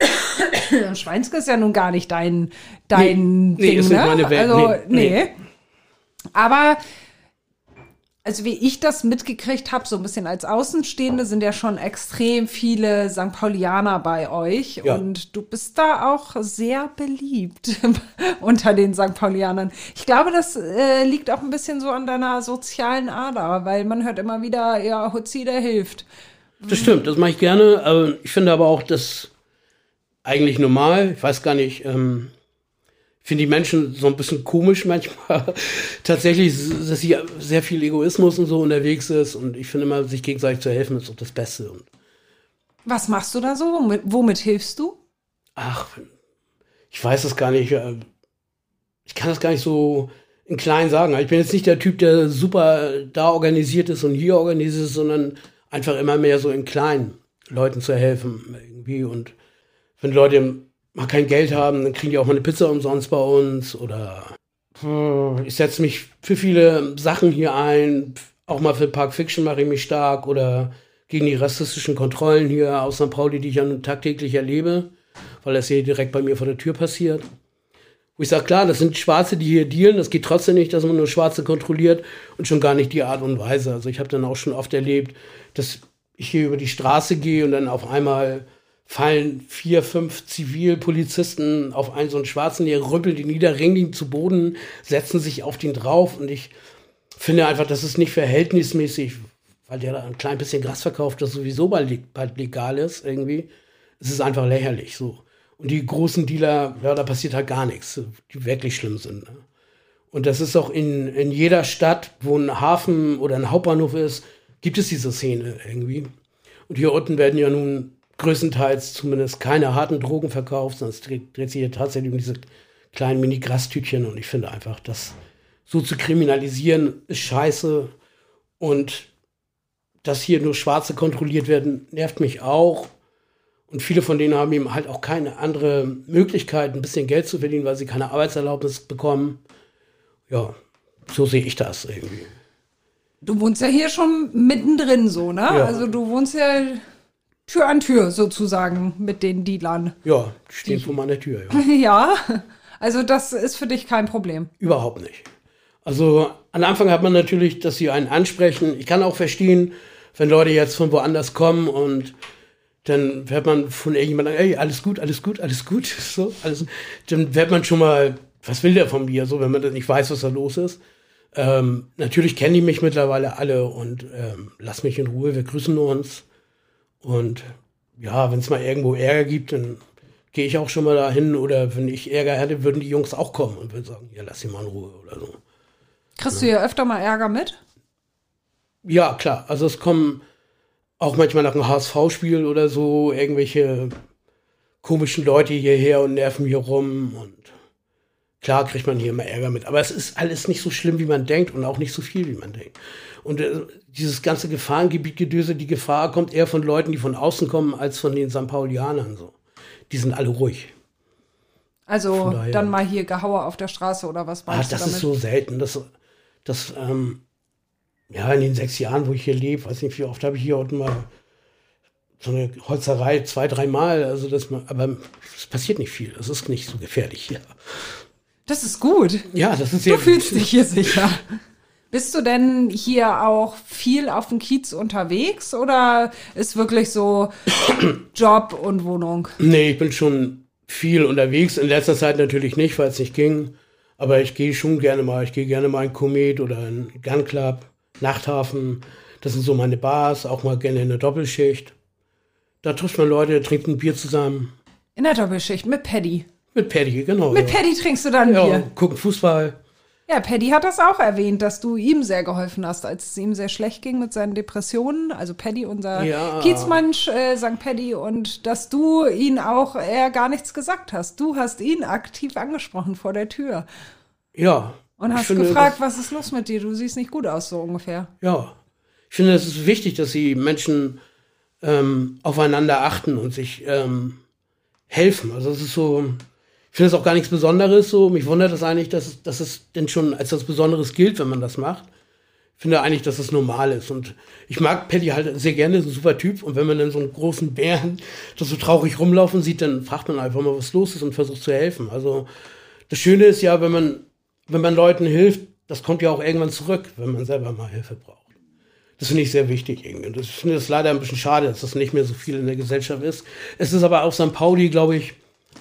Schweinske ist ja nun gar nicht dein, dein nee, Ding, nee, ist ne? nicht meine Welt. Also, nee. nee. Aber also wie ich das mitgekriegt habe, so ein bisschen als Außenstehende, sind ja schon extrem viele St. Paulianer bei euch. Ja. Und du bist da auch sehr beliebt unter den St. Paulianern. Ich glaube, das äh, liegt auch ein bisschen so an deiner sozialen Ader, weil man hört immer wieder, ja, Hutzi, der hilft. Das stimmt, das mache ich gerne. ich finde aber auch das eigentlich normal. Ich weiß gar nicht, ähm, finde die Menschen so ein bisschen komisch manchmal. Tatsächlich, dass hier sehr viel Egoismus und so unterwegs ist. Und ich finde immer, sich gegenseitig zu helfen, ist auch das Beste. Und Was machst du da so? Womit, womit hilfst du? Ach, ich weiß es gar nicht. Äh, ich kann das gar nicht so in klein sagen. Ich bin jetzt nicht der Typ, der super da organisiert ist und hier organisiert ist, sondern einfach immer mehr so in kleinen Leuten zu helfen irgendwie. Und wenn Leute mal kein Geld haben, dann kriegen die auch mal eine Pizza umsonst bei uns oder hm, ich setze mich für viele Sachen hier ein. Auch mal für Park Fiction mache ich mich stark oder gegen die rassistischen Kontrollen hier aus St. Pauli, die ich ja tagtäglich erlebe, weil das hier direkt bei mir vor der Tür passiert. Wo ich sage, klar, das sind Schwarze, die hier dealen. Das geht trotzdem nicht, dass man nur Schwarze kontrolliert und schon gar nicht die Art und Weise. Also ich habe dann auch schon oft erlebt, dass ich hier über die Straße gehe und dann auf einmal fallen vier, fünf Zivilpolizisten auf einen so einen Schwarzen, der rüppelt ihn nieder, ringen ihn zu Boden, setzen sich auf den drauf und ich finde einfach, das ist nicht verhältnismäßig, weil der da ein klein bisschen Gras verkauft, das sowieso bald, bald legal ist irgendwie. Es ist einfach lächerlich so. Und die großen Dealer, ja, da passiert halt gar nichts, die wirklich schlimm sind. Ne? Und das ist auch in, in jeder Stadt, wo ein Hafen oder ein Hauptbahnhof ist, gibt es diese Szene irgendwie. Und hier unten werden ja nun größtenteils zumindest keine harten Drogen verkauft, sondern es dreht, sich hier tatsächlich um diese kleinen Mini-Grastütchen und ich finde einfach, das so zu kriminalisieren ist scheiße und dass hier nur Schwarze kontrolliert werden, nervt mich auch. Und viele von denen haben eben halt auch keine andere Möglichkeit, ein bisschen Geld zu verdienen, weil sie keine Arbeitserlaubnis bekommen. Ja, so sehe ich das irgendwie. Du wohnst ja hier schon mittendrin so, ne? Ja. Also du wohnst ja Tür an Tür sozusagen mit den Dealern. Ja, die stehen die. vor meiner Tür. Ja. ja, also das ist für dich kein Problem. Überhaupt nicht. Also am Anfang hat man natürlich, dass sie einen ansprechen. Ich kann auch verstehen, wenn Leute jetzt von woanders kommen und dann hört man von irgendjemandem, ey, alles gut, alles gut, alles gut, so, alles, dann wird man schon mal, was will der von mir, so, wenn man nicht weiß, was da los ist. Ähm, natürlich kennen die mich mittlerweile alle und ähm, lass mich in Ruhe, wir grüßen uns. Und ja, wenn es mal irgendwo Ärger gibt, dann gehe ich auch schon mal dahin. Oder wenn ich Ärger hätte, würden die Jungs auch kommen und würden sagen, ja, lass sie mal in Ruhe oder so. Kriegst du hier öfter mal Ärger mit? Ja, klar. Also es kommen auch manchmal nach einem HSV-Spiel oder so irgendwelche komischen Leute hierher und nerven hier rum und klar kriegt man hier immer Ärger mit. Aber es ist alles nicht so schlimm, wie man denkt und auch nicht so viel, wie man denkt. Und äh, dieses ganze Gefahrengebiet-Gedöse, die Gefahr kommt eher von Leuten, die von außen kommen, als von den St. Paulianern so. Die sind alle ruhig. Also daher- dann mal hier Gehaue auf der Straße oder was Ah, meinst das damit? ist so selten. Das, das ähm, ja, in den sechs Jahren, wo ich hier lebe, weiß nicht, wie oft habe ich hier unten mal so eine Holzerei zwei, dreimal. Also das, mal- aber es passiert nicht viel. Es ist nicht so gefährlich hier. Das ist gut. Ja, das ist sehr Du fühlst dich hier sicher. Bist du denn hier auch viel auf dem Kiez unterwegs oder ist wirklich so Job und Wohnung? Nee, ich bin schon viel unterwegs. In letzter Zeit natürlich nicht, weil es nicht ging. Aber ich gehe schon gerne mal. Ich gehe gerne mal in Komet oder in Gun Club, Nachthafen. Das sind so meine Bars. Auch mal gerne in der Doppelschicht. Da trifft man Leute, trinkt ein Bier zusammen. In der Doppelschicht mit Paddy. Mit Paddy, genau. Mit ja. Paddy trinkst du dann Ja, Bier. gucken Fußball. Ja, Paddy hat das auch erwähnt, dass du ihm sehr geholfen hast, als es ihm sehr schlecht ging mit seinen Depressionen. Also Paddy, unser Ja. Kiezmensch, äh, St. Paddy, und dass du ihn auch, er gar nichts gesagt hast. Du hast ihn aktiv angesprochen vor der Tür Ja. und hast finde, gefragt, was ist los mit dir? Du siehst nicht gut aus, so ungefähr. Ja. Ich finde, es ist wichtig, dass die Menschen ähm, aufeinander achten und sich ähm, helfen. Also es ist so, ich finde es auch gar nichts Besonderes so. Mich wundert es eigentlich, dass, dass es denn schon als was Besonderes gilt, wenn man das macht. Ich finde eigentlich, dass es normal ist. Und ich mag Paddy halt sehr gerne, ist ein super Typ. Und wenn man dann so einen großen Bären das so traurig rumlaufen sieht, dann fragt man einfach mal, was los ist und versucht zu helfen. Also das Schöne ist ja, wenn man, wenn man Leuten hilft, das kommt ja auch irgendwann zurück, wenn man selber mal Hilfe braucht. Das finde ich sehr wichtig irgendwie. Das- ich finde es leider ein bisschen schade, dass das nicht mehr so viel in der Gesellschaft ist. Es ist aber auf St. Pauli, glaube ich,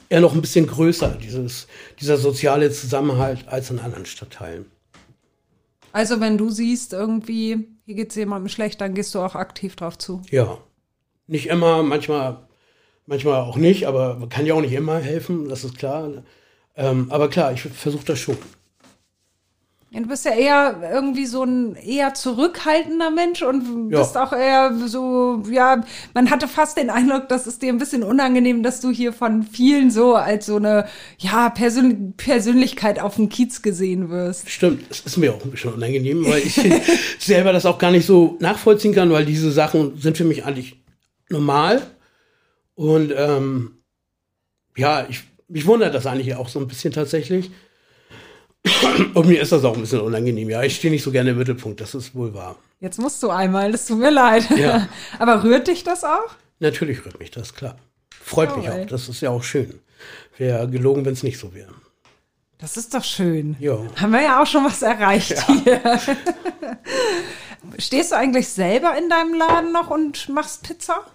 eher noch ein bisschen größer, dieses, dieser soziale Zusammenhalt, als in anderen Stadtteilen. Also wenn du siehst, irgendwie, hier geht es jemandem schlecht, dann gehst du auch aktiv drauf zu. Ja. Nicht immer, manchmal, manchmal auch nicht, aber man kann ja auch nicht immer helfen, das ist klar. Ähm, aber klar, ich versuche das schon. Ja, du bist ja eher irgendwie so ein eher zurückhaltender Mensch und Ja. bist auch eher so, ja, man hatte fast den Eindruck, das ist dir ein bisschen unangenehm, dass du hier von vielen so als so eine, ja, Persön Persönlichkeit auf dem Kiez gesehen wirst. Stimmt, es ist mir auch ein bisschen unangenehm, weil ich selber das auch gar nicht so nachvollziehen kann, weil diese Sachen sind für mich eigentlich normal. Und ähm, ja, ich, mich wundert das eigentlich auch so ein bisschen tatsächlich. Und mir ist das auch ein bisschen unangenehm. Ja, ich stehe nicht so gerne im Mittelpunkt, das ist wohl wahr. Jetzt musst du einmal, das tut mir leid. Ja. Aber rührt dich das auch? Natürlich rührt mich das, klar. Freut mich Oh, ey. auch, das ist ja auch schön. Wäre gelogen, wenn es nicht so wäre. Das ist doch schön. Ja. Haben wir ja auch schon was erreicht hier. Stehst du eigentlich selber in deinem Laden noch und machst Pizza?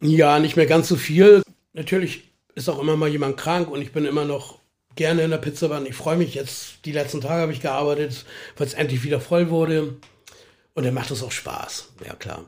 Ja, nicht mehr ganz so viel. Natürlich ist auch immer mal jemand krank und ich bin immer noch gerne in der Pizzawanne. Ich freue mich jetzt. Die letzten Tage habe ich gearbeitet, weil es endlich wieder voll wurde. Und dann macht es auch Spaß. Ja, klar.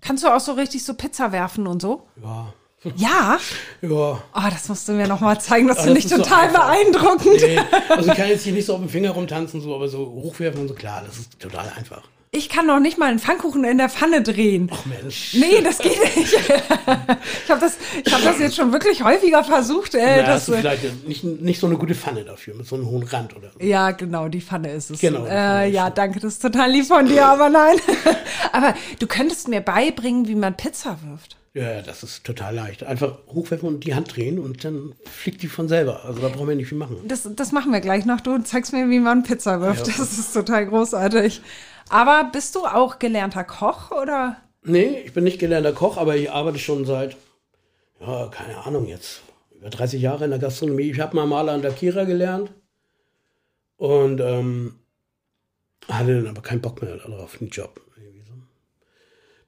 Kannst du auch so richtig so Pizza werfen und so? Ja. Ja? Ja. Oh, das musst du mir noch mal zeigen. Das Ah, finde das ich ist so total einfach. beeindruckend. Nee, also ich kann jetzt hier nicht so auf dem Finger rumtanzen, so, aber so hochwerfen und so, klar, das ist total einfach. Ich kann noch nicht mal einen Pfannkuchen in der Pfanne drehen. Ach Mensch. Nee, das geht nicht. ich habe das, ich hab das jetzt schon wirklich häufiger versucht. Äh, Na, hast du vielleicht nicht, nicht so eine gute Pfanne dafür, mit so einem hohen Rand oder so. ja, genau, die Pfanne ist es. Genau, Äh, ja, danke, das ist total lieb von dir, aber nein. aber du könntest mir beibringen, wie man Pizza wirft. Ja, ja, das ist total leicht. Einfach hochwerfen und die Hand drehen und dann fliegt die von selber. Also da brauchen wir nicht viel machen. Das, das machen wir gleich noch. Du zeigst mir, wie man Pizza wirft. Ja. Das ist total großartig. Aber bist du auch gelernter Koch oder? Nee, ich bin nicht gelernter Koch, aber ich arbeite schon seit, ja, keine Ahnung jetzt, über 30 Jahre in der Gastronomie. Ich habe mal Maler und Lackierer gelernt und ähm, hatte dann aber keinen Bock mehr darauf, den Job.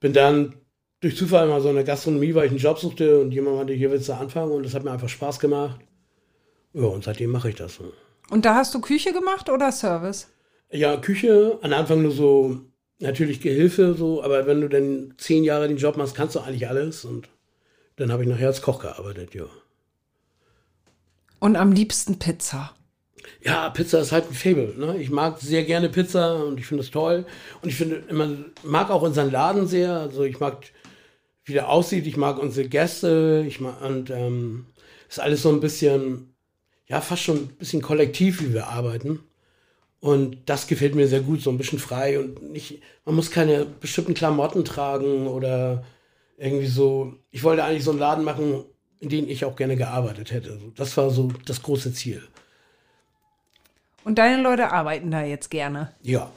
Bin dann durch Zufall mal so in der Gastronomie, weil ich einen Job suchte und jemand meinte, hier willst du anfangen und das hat mir einfach Spaß gemacht. Ja, und seitdem mache ich das. Und da hast du Küche gemacht oder Service? Ja, Küche, am Anfang nur so, natürlich Gehilfe, so, aber wenn du dann zehn Jahre den Job machst, kannst du eigentlich alles. Und dann habe ich nachher als Koch gearbeitet, ja. Und am liebsten Pizza. Ja, Pizza ist halt ein Faible. Ne? Ich mag sehr gerne Pizza und ich finde es toll. Und ich finde, man mag auch unseren Laden sehr. Also ich mag, wie der aussieht. Ich mag unsere Gäste. Ich mag, und ähm, ist alles so ein bisschen, ja, fast schon ein bisschen kollektiv, wie wir arbeiten. Und das gefällt mir sehr gut, so ein bisschen frei und nicht, man muss keine bestimmten Klamotten tragen oder irgendwie so. Ich wollte eigentlich so einen Laden machen, in dem ich auch gerne gearbeitet hätte. Das war so das große Ziel. Und deine Leute arbeiten da jetzt gerne? Ja.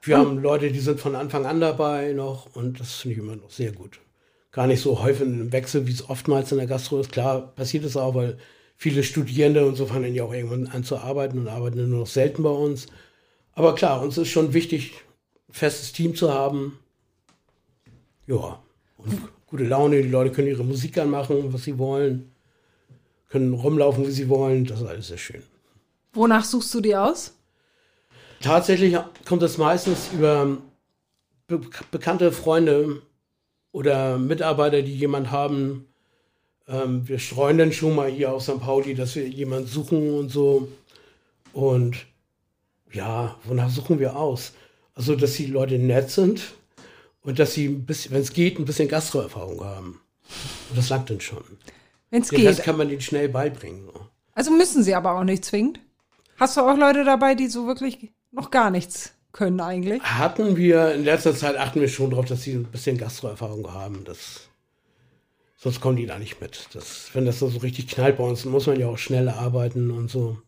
Wir und? haben Leute, die sind von Anfang an dabei noch und das finde ich immer noch sehr gut. Gar nicht so häufig im Wechsel, wie es oftmals in der Gastro ist. Klar passiert es auch, weil viele Studierende und so fangen ja auch irgendwann an zu arbeiten und arbeiten nur noch selten bei uns. Aber klar, uns ist schon wichtig, ein festes Team zu haben. Ja, und gute Laune, die Leute können ihre Musik anmachen, was sie wollen, können rumlaufen, wie sie wollen, das ist alles sehr schön. Wonach suchst du die aus? Tatsächlich kommt das meistens über be bekannte Freunde oder Mitarbeiter, die jemand haben, ähm, wir streuen dann schon mal hier auf St. Pauli, dass wir jemanden suchen und so. Und ja, wonach suchen wir aus? Also, dass die Leute nett sind und dass sie, wenn es geht, ein bisschen Gastroerfahrung haben. Und das langt dann schon. Wenn es geht. Das kann man ihnen schnell beibringen. Also müssen sie aber auch nicht zwingend. Hast du auch Leute dabei, die so wirklich noch gar nichts können eigentlich? Hatten wir, in letzter Zeit achten wir schon darauf, dass sie ein bisschen Gastroerfahrung haben. Das sonst kommen die da nicht mit. Das, wenn das so richtig knallt bei uns, dann muss man ja auch schnell arbeiten und so.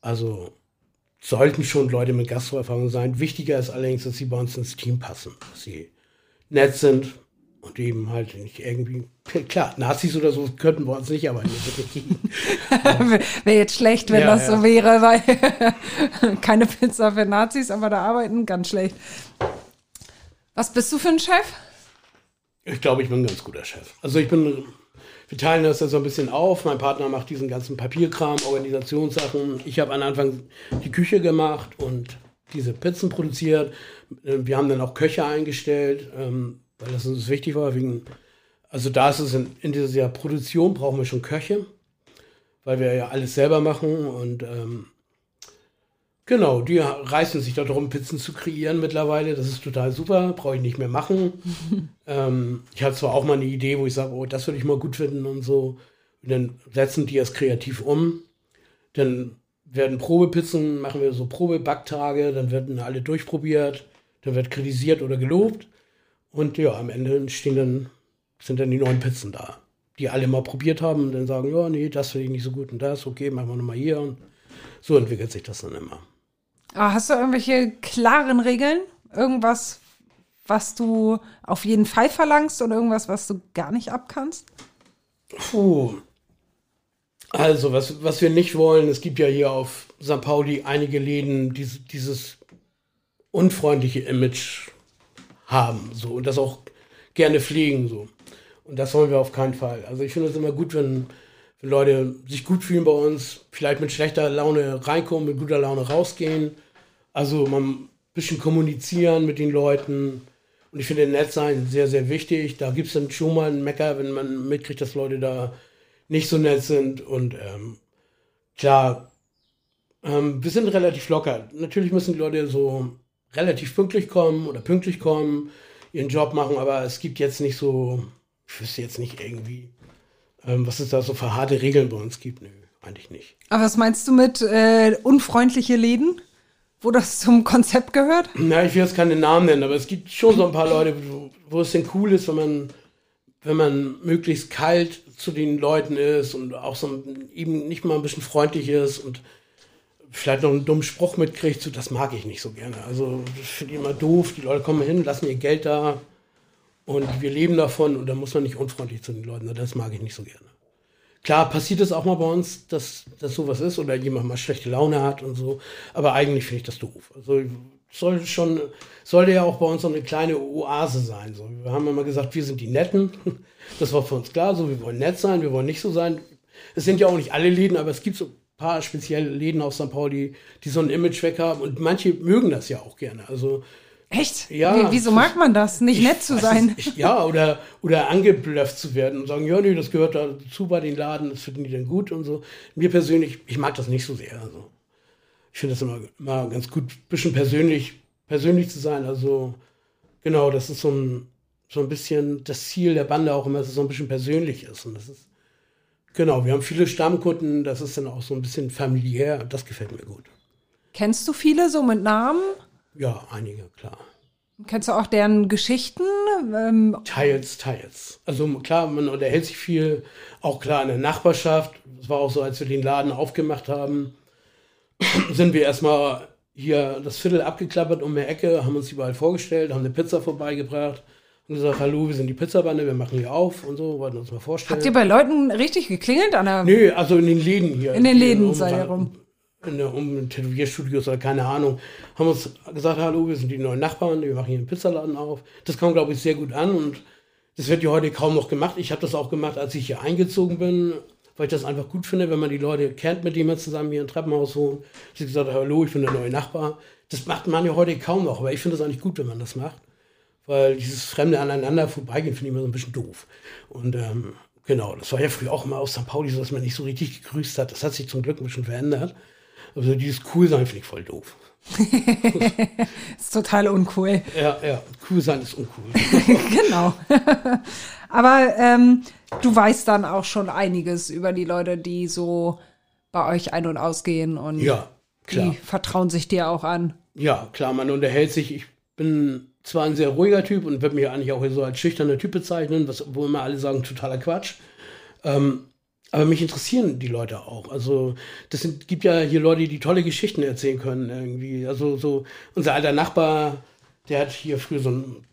Also sollten schon Leute mit Gastroerfahrung sein. Wichtiger ist allerdings, dass sie bei uns ins Team passen, dass sie nett sind und eben halt nicht irgendwie, klar, Nazis oder so könnten bei uns nicht arbeiten. wäre jetzt schlecht, wenn ja, das ja. so wäre, weil keine Pizza für Nazis, aber da arbeiten ganz schlecht. Was bist du für ein Chef? Ich glaube, ich bin ein ganz guter Chef. Also ich bin, wir teilen das ja so ein bisschen auf. Mein Partner macht diesen ganzen Papierkram, Organisationssachen. Ich habe am Anfang die Küche gemacht und diese Pizzen produziert. Wir haben dann auch Köche eingestellt, ähm, weil das uns wichtig war. Wegen, also da ist es in, in dieser Produktion brauchen wir schon Köche, weil wir ja alles selber machen und ähm, Genau, die reißen sich darum, Pizzen zu kreieren mittlerweile. Das ist total super, brauche ich nicht mehr machen. ähm, ich hatte zwar auch mal eine Idee, wo ich sage, oh, das würde ich mal gut finden und so. Und dann setzen die es kreativ um. Dann werden Probepizzen, machen wir so Probebacktage, dann werden alle durchprobiert, dann wird kritisiert oder gelobt. Und ja, am Ende stehen dann, sind dann die neuen Pizzen da, die alle mal probiert haben und dann sagen, ja, nee, das finde ich nicht so gut und das, okay, machen wir nochmal hier. Und so entwickelt sich das dann immer. Aber hast du irgendwelche klaren Regeln? Irgendwas, was du auf jeden Fall verlangst oder irgendwas, was du gar nicht abkannst? Puh. Also, was, was wir nicht wollen, es gibt ja hier auf St. Pauli einige Läden, die dieses unfreundliche Image haben, so, und das auch gerne pflegen, so. Und das wollen wir auf keinen Fall. Also, ich finde es immer gut, wenn, wenn Leute sich gut fühlen bei uns, vielleicht mit schlechter Laune reinkommen, mit guter Laune rausgehen also man ein bisschen kommunizieren mit den Leuten. Und ich finde nett sein sehr, sehr wichtig. Da gibt es dann schon mal einen Mecker, wenn man mitkriegt, dass Leute da nicht so nett sind. Und ähm, klar, ähm, wir sind relativ locker. Natürlich müssen die Leute so relativ pünktlich kommen oder pünktlich kommen, ihren Job machen, aber es gibt jetzt nicht so, ich wüsste jetzt nicht irgendwie, ähm, was es da so für harte Regeln bei uns gibt. Nö, eigentlich nicht. Aber was meinst du mit äh, unfreundliche Läden? wo das zum Konzept gehört? Na, ich will jetzt keine Namen nennen, aber es gibt schon so ein paar Leute, wo, wo es denn cool ist, wenn man, wenn man möglichst kalt zu den Leuten ist und auch so eben nicht mal ein bisschen freundlich ist und vielleicht noch einen dummen Spruch mitkriegt, so, das mag ich nicht so gerne. Also, das finde ich immer doof. Die Leute kommen hin, lassen ihr Geld da und wir leben davon und da muss man nicht unfreundlich zu den Leuten sein. Das mag ich nicht so gerne. Klar, passiert es auch mal bei uns, dass, dass sowas ist oder jemand mal schlechte Laune hat und so. Aber eigentlich finde ich das doof. Also sollte schon, sollte ja auch bei uns so eine kleine Oase sein. So, wir haben immer gesagt, wir sind die Netten. Das war für uns klar. So, wir wollen nett sein, wir wollen nicht so sein. Es sind ja auch nicht alle Läden, aber es gibt so ein paar spezielle Läden aus St. Pauli, die so ein Image weg haben. Und manche mögen das ja auch gerne. Also Echt? Ja. Wie, wieso mag man das? Nicht nett zu sein? nicht. Ja, oder, oder angeblufft zu werden und sagen, ja, nee, das gehört dazu bei den Laden, das finden die dann gut und so. Mir persönlich, ich mag das nicht so sehr. Also. Ich finde das immer, immer ganz gut, ein bisschen persönlich, persönlich zu sein. Also, genau, das ist so ein, so ein bisschen das Ziel der Bande auch immer, dass es so ein bisschen persönlich ist. Und das ist, genau, wir haben viele Stammkunden, das ist dann auch so ein bisschen familiär, das gefällt mir gut. Kennst du viele so mit Namen? Ja, einige, klar. Kennst du auch deren Geschichten? Ähm, Teils, teils. Also klar, man unterhält sich viel, auch klar in der Nachbarschaft. Es war auch so, als wir den Laden aufgemacht haben, sind wir erstmal hier das Viertel abgeklappert um die Ecke, haben uns überall vorgestellt, haben eine Pizza vorbeigebracht und gesagt, hallo, wir sind die Pizzabande, wir machen hier auf und so, wollten uns mal vorstellen. habt ihr bei Leuten richtig geklingelt an der Nö, also in den Läden hier. In den Läden um, rum. In der, um Tätowierstudios oder keine Ahnung. Haben uns gesagt, hallo, wir sind die neuen Nachbarn, wir machen hier einen Pizzaladen auf. Das kam, glaube ich, sehr gut an und das wird ja heute kaum noch gemacht. Ich habe das auch gemacht, als ich hier eingezogen bin, weil ich das einfach gut finde, wenn man die Leute kennt, mit denen man zusammen hier im Treppenhaus wohnt. Sie hat gesagt, hallo, ich bin der neue Nachbar. Das macht man ja heute kaum noch, aber ich finde es eigentlich gut, wenn man das macht. Weil dieses fremde aneinander vorbeigehen, finde ich immer so ein bisschen doof. Und ähm, genau, das war ja früher auch immer aus St. Pauli so, dass man nicht so richtig gegrüßt hat. Das hat sich zum Glück ein bisschen verändert. Also dieses Cool-Sein finde ich voll doof. ist total uncool. Ja, ja, cool sein ist uncool. genau. Aber ähm, du weißt dann auch schon einiges über die Leute, die so bei euch ein- und ausgehen und Ja, klar. die vertrauen sich dir auch an. Ja, klar, man unterhält sich. Ich bin zwar ein sehr ruhiger Typ und würde mich eigentlich auch so als schüchterner Typ bezeichnen, was, wo immer alle sagen, totaler Quatsch. Ähm, aber mich interessieren die Leute auch. Also, das sind, gibt ja hier Leute, die tolle Geschichten erzählen können irgendwie. Also, so unser alter Nachbar, der hat hier früher so einen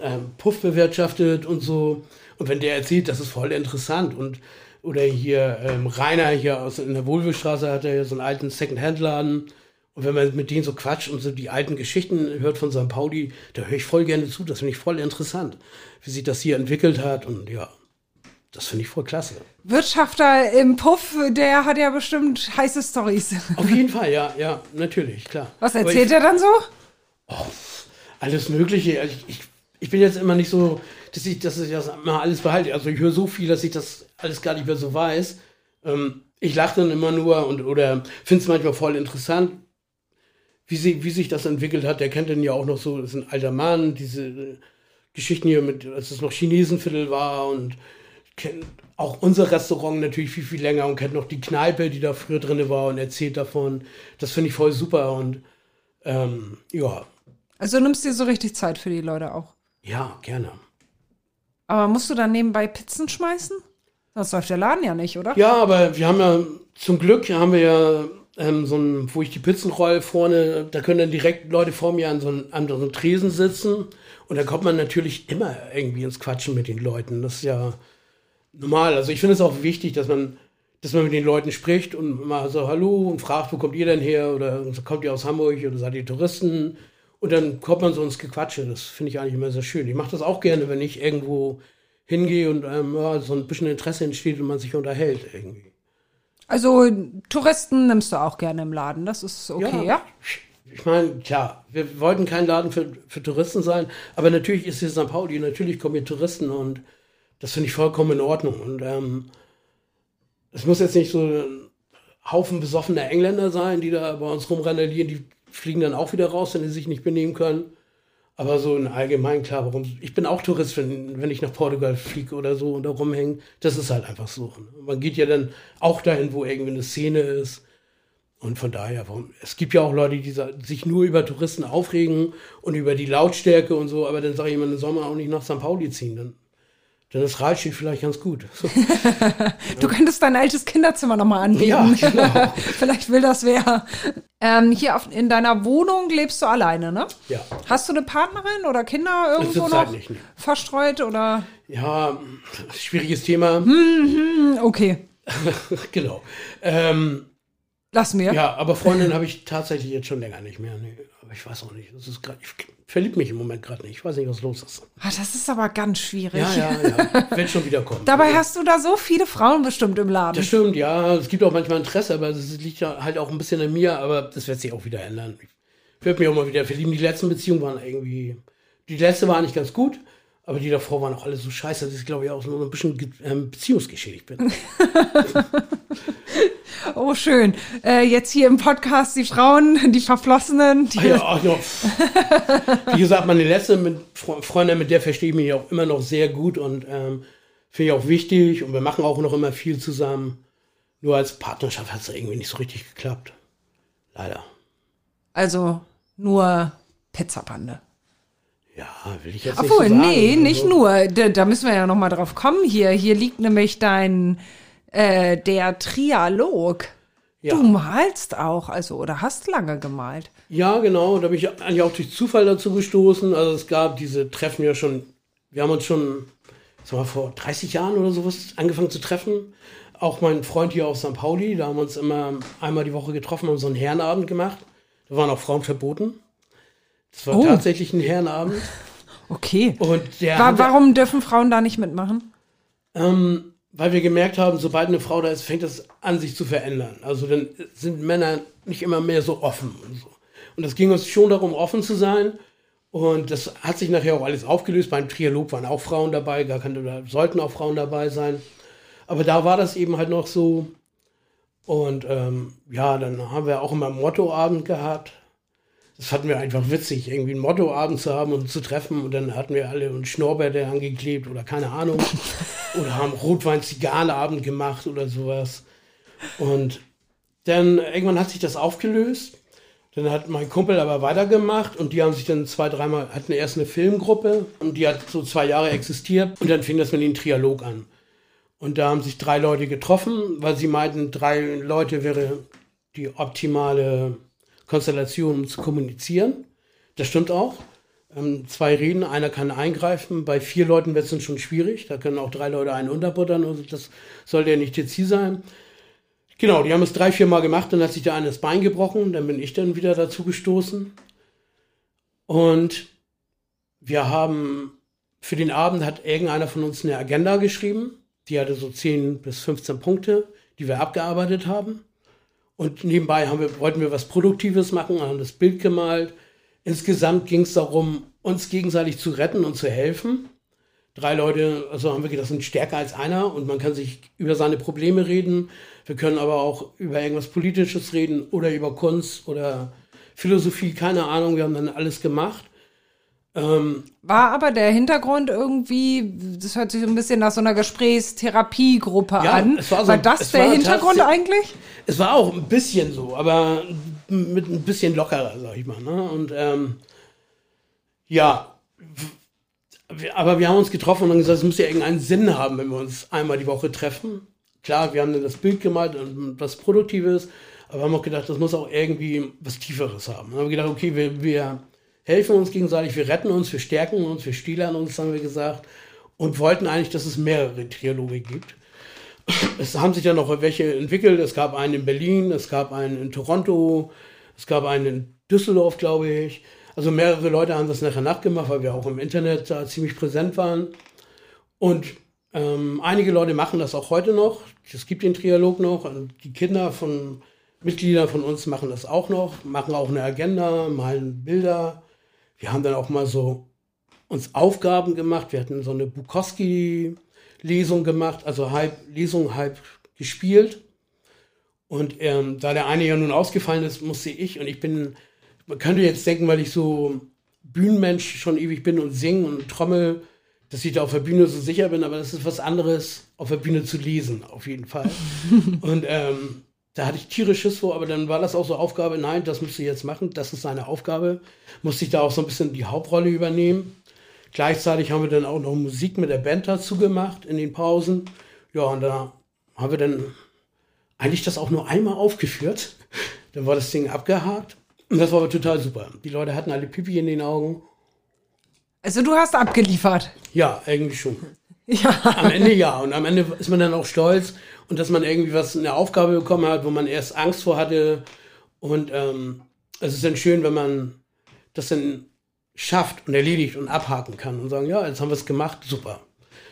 ähm, Puff bewirtschaftet und so. Und wenn der erzählt, das ist voll interessant. Und oder hier ähm, Rainer hier aus in der Wohlwillstraße hat er ja so einen alten Second-Hand-Laden. Und wenn man mit denen so quatscht und so die alten Geschichten hört von St. Pauli, da höre ich voll gerne zu. Das finde ich voll interessant, wie sich das hier entwickelt hat. Und ja, das finde ich voll klasse. Wirtschafter im Puff, der hat ja bestimmt heiße Stories. Auf jeden Fall, ja, ja, natürlich, klar. Was erzählt ich, er dann so? Alles Mögliche. Ich, ich, ich bin jetzt immer nicht so, dass ich, dass ich das immer alles behalte. Also ich höre so viel, dass ich das alles gar nicht mehr so weiß. Ähm, ich lache dann immer nur und oder finde es manchmal voll interessant, wie, sie, wie sich das entwickelt hat. Der kennt den ja auch noch so, das ist ein alter Mann, diese äh, Geschichten hier mit, als es noch Chinesenviertel war und kennt auch unser Restaurant natürlich viel, viel länger und kennt noch die Kneipe, die da früher drin war und erzählt davon. Das finde ich voll super und ähm, ja, Also du nimmst dir so richtig Zeit für die Leute auch. ja, gerne. Aber musst du dann nebenbei Pizzen schmeißen? Das läuft der Laden ja nicht, oder? Ja, aber wir haben ja, zum Glück haben wir ja ähm, so ein, wo ich die Pizzen roll vorne, da können dann direkt Leute vor mir an so einem, an so einem Tresen sitzen und da kommt man natürlich immer irgendwie ins Quatschen mit den Leuten. Das ist ja normal. Also ich finde es auch wichtig, dass man, dass man mit den Leuten spricht und mal so Hallo und fragt, wo kommt ihr denn her? Oder kommt ihr aus Hamburg oder seid ihr Touristen? Und dann kommt man so ins Gequatsche. Das finde ich eigentlich immer sehr schön. Ich mache das auch gerne, wenn ich irgendwo hingehe und ähm, ja, so ein bisschen Interesse entsteht und man sich unterhält irgendwie. Also Touristen nimmst du auch gerne im Laden. Das ist okay, ja? Ich meine, klar, wir wollten kein Laden für, für Touristen sein, aber natürlich ist hier St. Pauli, natürlich kommen hier Touristen und das finde ich vollkommen in Ordnung. Und ähm, es muss jetzt nicht so ein Haufen besoffener Engländer sein, die da bei uns rumrandalieren, die fliegen dann auch wieder raus, wenn sie sich nicht benehmen können. Aber so in allgemein klar, warum. Ich bin auch Tourist, wenn, wenn ich nach Portugal fliege oder so und da rumhänge. Das ist halt einfach so. Man geht ja dann auch dahin, wo irgendwie eine Szene ist. Und von daher, warum, es gibt ja auch Leute, die sich nur über Touristen aufregen und über die Lautstärke und so, aber dann sage ich immer, im Sommer auch nicht nach St. Pauli ziehen. Dann, dann ist Rahlstedt vielleicht ganz gut. So. Du könntest dein altes Kinderzimmer nochmal anbieten. Ja, genau. Vielleicht will das wer. Ähm, hier auf, in deiner Wohnung lebst du alleine, ne? Ja. Hast du eine Partnerin oder Kinder irgendwo noch nicht, nee. verstreut oder? Ja, schwieriges Thema. Hm, Okay, genau. Ähm, lass mir. ja, aber Freundin habe ich tatsächlich jetzt schon länger nicht mehr. Nee, aber ich weiß auch nicht. Das ist grad, ich verliebe mich im Moment gerade nicht. Ich weiß nicht, was los ist. Ah, das ist aber ganz schwierig. Ja, ja, ja. Wird schon wieder kommen. Dabei hast du da so viele Frauen bestimmt im Laden. Das stimmt, ja. Es gibt auch manchmal Interesse, aber es liegt ja halt auch ein bisschen an mir, aber das wird sich auch wieder ändern. Ich würde mich auch mal wieder verlieben. Die letzten Beziehungen waren irgendwie, die letzte war eigentlich ganz gut, aber die davor waren auch alle so scheiße, dass ich glaube ich auch so ein bisschen ähm, beziehungsgeschädigt bin. oh, schön. Äh, jetzt hier im Podcast die Frauen, die Verflossenen. Die ach ja, ach ja. Wie gesagt, meine letzte mit Freundin, mit der verstehe ich mich auch immer noch sehr gut und ähm, finde ich auch wichtig und wir machen auch noch immer viel zusammen. Nur als Partnerschaft hat es irgendwie nicht so richtig geklappt. Leider. Also nur Pizzabande. Ja, will ich jetzt Obwohl, nicht so sagen. nee, Also, nicht nur. Da, da müssen wir ja noch mal drauf kommen hier. Hier liegt nämlich dein, äh, der Trialog. Ja. Du malst auch, also, oder hast lange gemalt. Ja, genau. Da bin ich eigentlich auch durch Zufall dazu gestoßen. Also es gab diese Treffen ja schon, wir haben uns schon, sag mal, vor 30 Jahren oder sowas angefangen zu treffen. Auch mein Freund hier aus St. Pauli, da haben wir uns immer einmal die Woche getroffen, haben so einen Herrenabend gemacht. Da waren auch Frauen verboten. Das war Oh. tatsächlich ein Herrenabend. Okay. Und der Wa hat- warum dürfen Frauen da nicht mitmachen? Ähm, weil wir gemerkt haben, sobald eine Frau da ist, fängt das an, sich zu verändern. Also dann sind Männer nicht immer mehr so offen. Und, so. und es ging uns schon darum, offen zu sein. Und das hat sich nachher auch alles aufgelöst. Beim Trialog waren auch Frauen dabei, gar keine, oder sollten auch Frauen dabei sein. Aber da war das eben halt noch so. Und ähm, ja, dann haben wir auch immer Mottoabend gehabt. Das fanden wir einfach witzig, irgendwie einen Mottoabend zu haben und zu treffen. Und dann hatten wir alle einen Schnorbärte angeklebt oder keine Ahnung. oder haben Rotwein-Zigarrenabend gemacht oder sowas. Und dann irgendwann hat sich das aufgelöst. Dann hat mein Kumpel aber weitergemacht und die haben sich dann zwei, dreimal, hatten erst eine Filmgruppe und die hat so zwei Jahre existiert und dann fing das mit dem Trialog an. Und da haben sich drei Leute getroffen, weil sie meinten, drei Leute wäre die optimale Konstellation, um zu kommunizieren. Das stimmt auch. Ähm, zwei reden, einer kann eingreifen. Bei vier Leuten wird es dann schon schwierig. Da können auch drei Leute einen unterbuttern. Also das sollte ja nicht das Ziel sein. Genau, die haben es drei, vier Mal gemacht. Dann hat sich der eine das Bein gebrochen. Dann bin ich dann wieder dazu gestoßen. Und wir haben für den Abend hat irgendeiner von uns eine Agenda geschrieben. Die hatte so 10 bis 15 Punkte, die wir abgearbeitet haben. Und nebenbei wir, wollten wir was Produktives machen, haben das Bild gemalt. Insgesamt ging es darum, uns gegenseitig zu retten und zu helfen. Drei Leute, also haben wir gedacht, sind stärker als einer und man kann sich über seine Probleme reden. Wir können aber auch über irgendwas Politisches reden oder über Kunst oder Philosophie, keine Ahnung. Wir haben dann alles gemacht. Ähm, War aber der Hintergrund irgendwie, das hört sich so ein bisschen nach so einer Gesprächstherapiegruppe Ja, an. es war so- war das der war Hintergrund eigentlich? Es war auch ein bisschen so, aber mit ein bisschen lockerer, sag ich mal. Ne? Und ähm, ja, aber wir haben uns getroffen und haben gesagt, es muss ja irgendeinen Sinn haben, wenn wir uns einmal die Woche treffen. Klar, wir haben dann das Bild gemalt und was Produktives, aber wir haben auch gedacht, das muss auch irgendwie was Tieferes haben. Dann haben wir gedacht, okay, wir, wir helfen uns gegenseitig, wir retten uns, wir stärken uns, wir stielern uns, haben wir gesagt. Und wollten eigentlich, dass es mehrere Trialoge gibt. Es haben sich ja noch welche entwickelt. Es gab einen in Berlin, es gab einen in Toronto, es gab einen in Düsseldorf, glaube ich. Also mehrere Leute haben das nachher nachgemacht, weil wir auch im Internet da ziemlich präsent waren. Und ähm, einige Leute machen das auch heute noch. Es gibt den Trialog noch. Und die Kinder von Mitgliedern von uns machen das auch noch, machen auch eine Agenda, malen Bilder. Wir haben dann auch mal so uns Aufgaben gemacht. Wir hatten so eine Bukowski-Lesung gemacht, also halb Lesung, halb gespielt. Und ähm, da der eine ja nun ausgefallen ist, musste ich, und ich bin, man könnte jetzt denken, weil ich so Bühnenmensch schon ewig bin und singe und trommel, dass ich da auf der Bühne so sicher bin, aber das ist was anderes, auf der Bühne zu lesen, auf jeden Fall. und ähm, da hatte ich tierisch Schiss vor, aber dann war das auch so Aufgabe, nein, das musst du jetzt machen, das ist seine Aufgabe. Musste ich da auch so ein bisschen die Hauptrolle übernehmen. Gleichzeitig haben wir dann auch noch Musik mit der Band dazu gemacht in den Pausen. Ja, und da haben wir dann eigentlich das auch nur einmal aufgeführt. Dann war das Ding abgehakt. Und das war aber total super. Die Leute hatten alle Pipi in den Augen. Also du hast abgeliefert. Ja, eigentlich schon. Ja. Am Ende ja. Und am Ende ist man dann auch stolz und dass man irgendwie was, eine Aufgabe bekommen hat, wo man erst Angst vor hatte. Und ähm, es ist dann schön, wenn man das dann schafft und erledigt und abhaken kann und sagen, ja, jetzt haben wir es gemacht, super.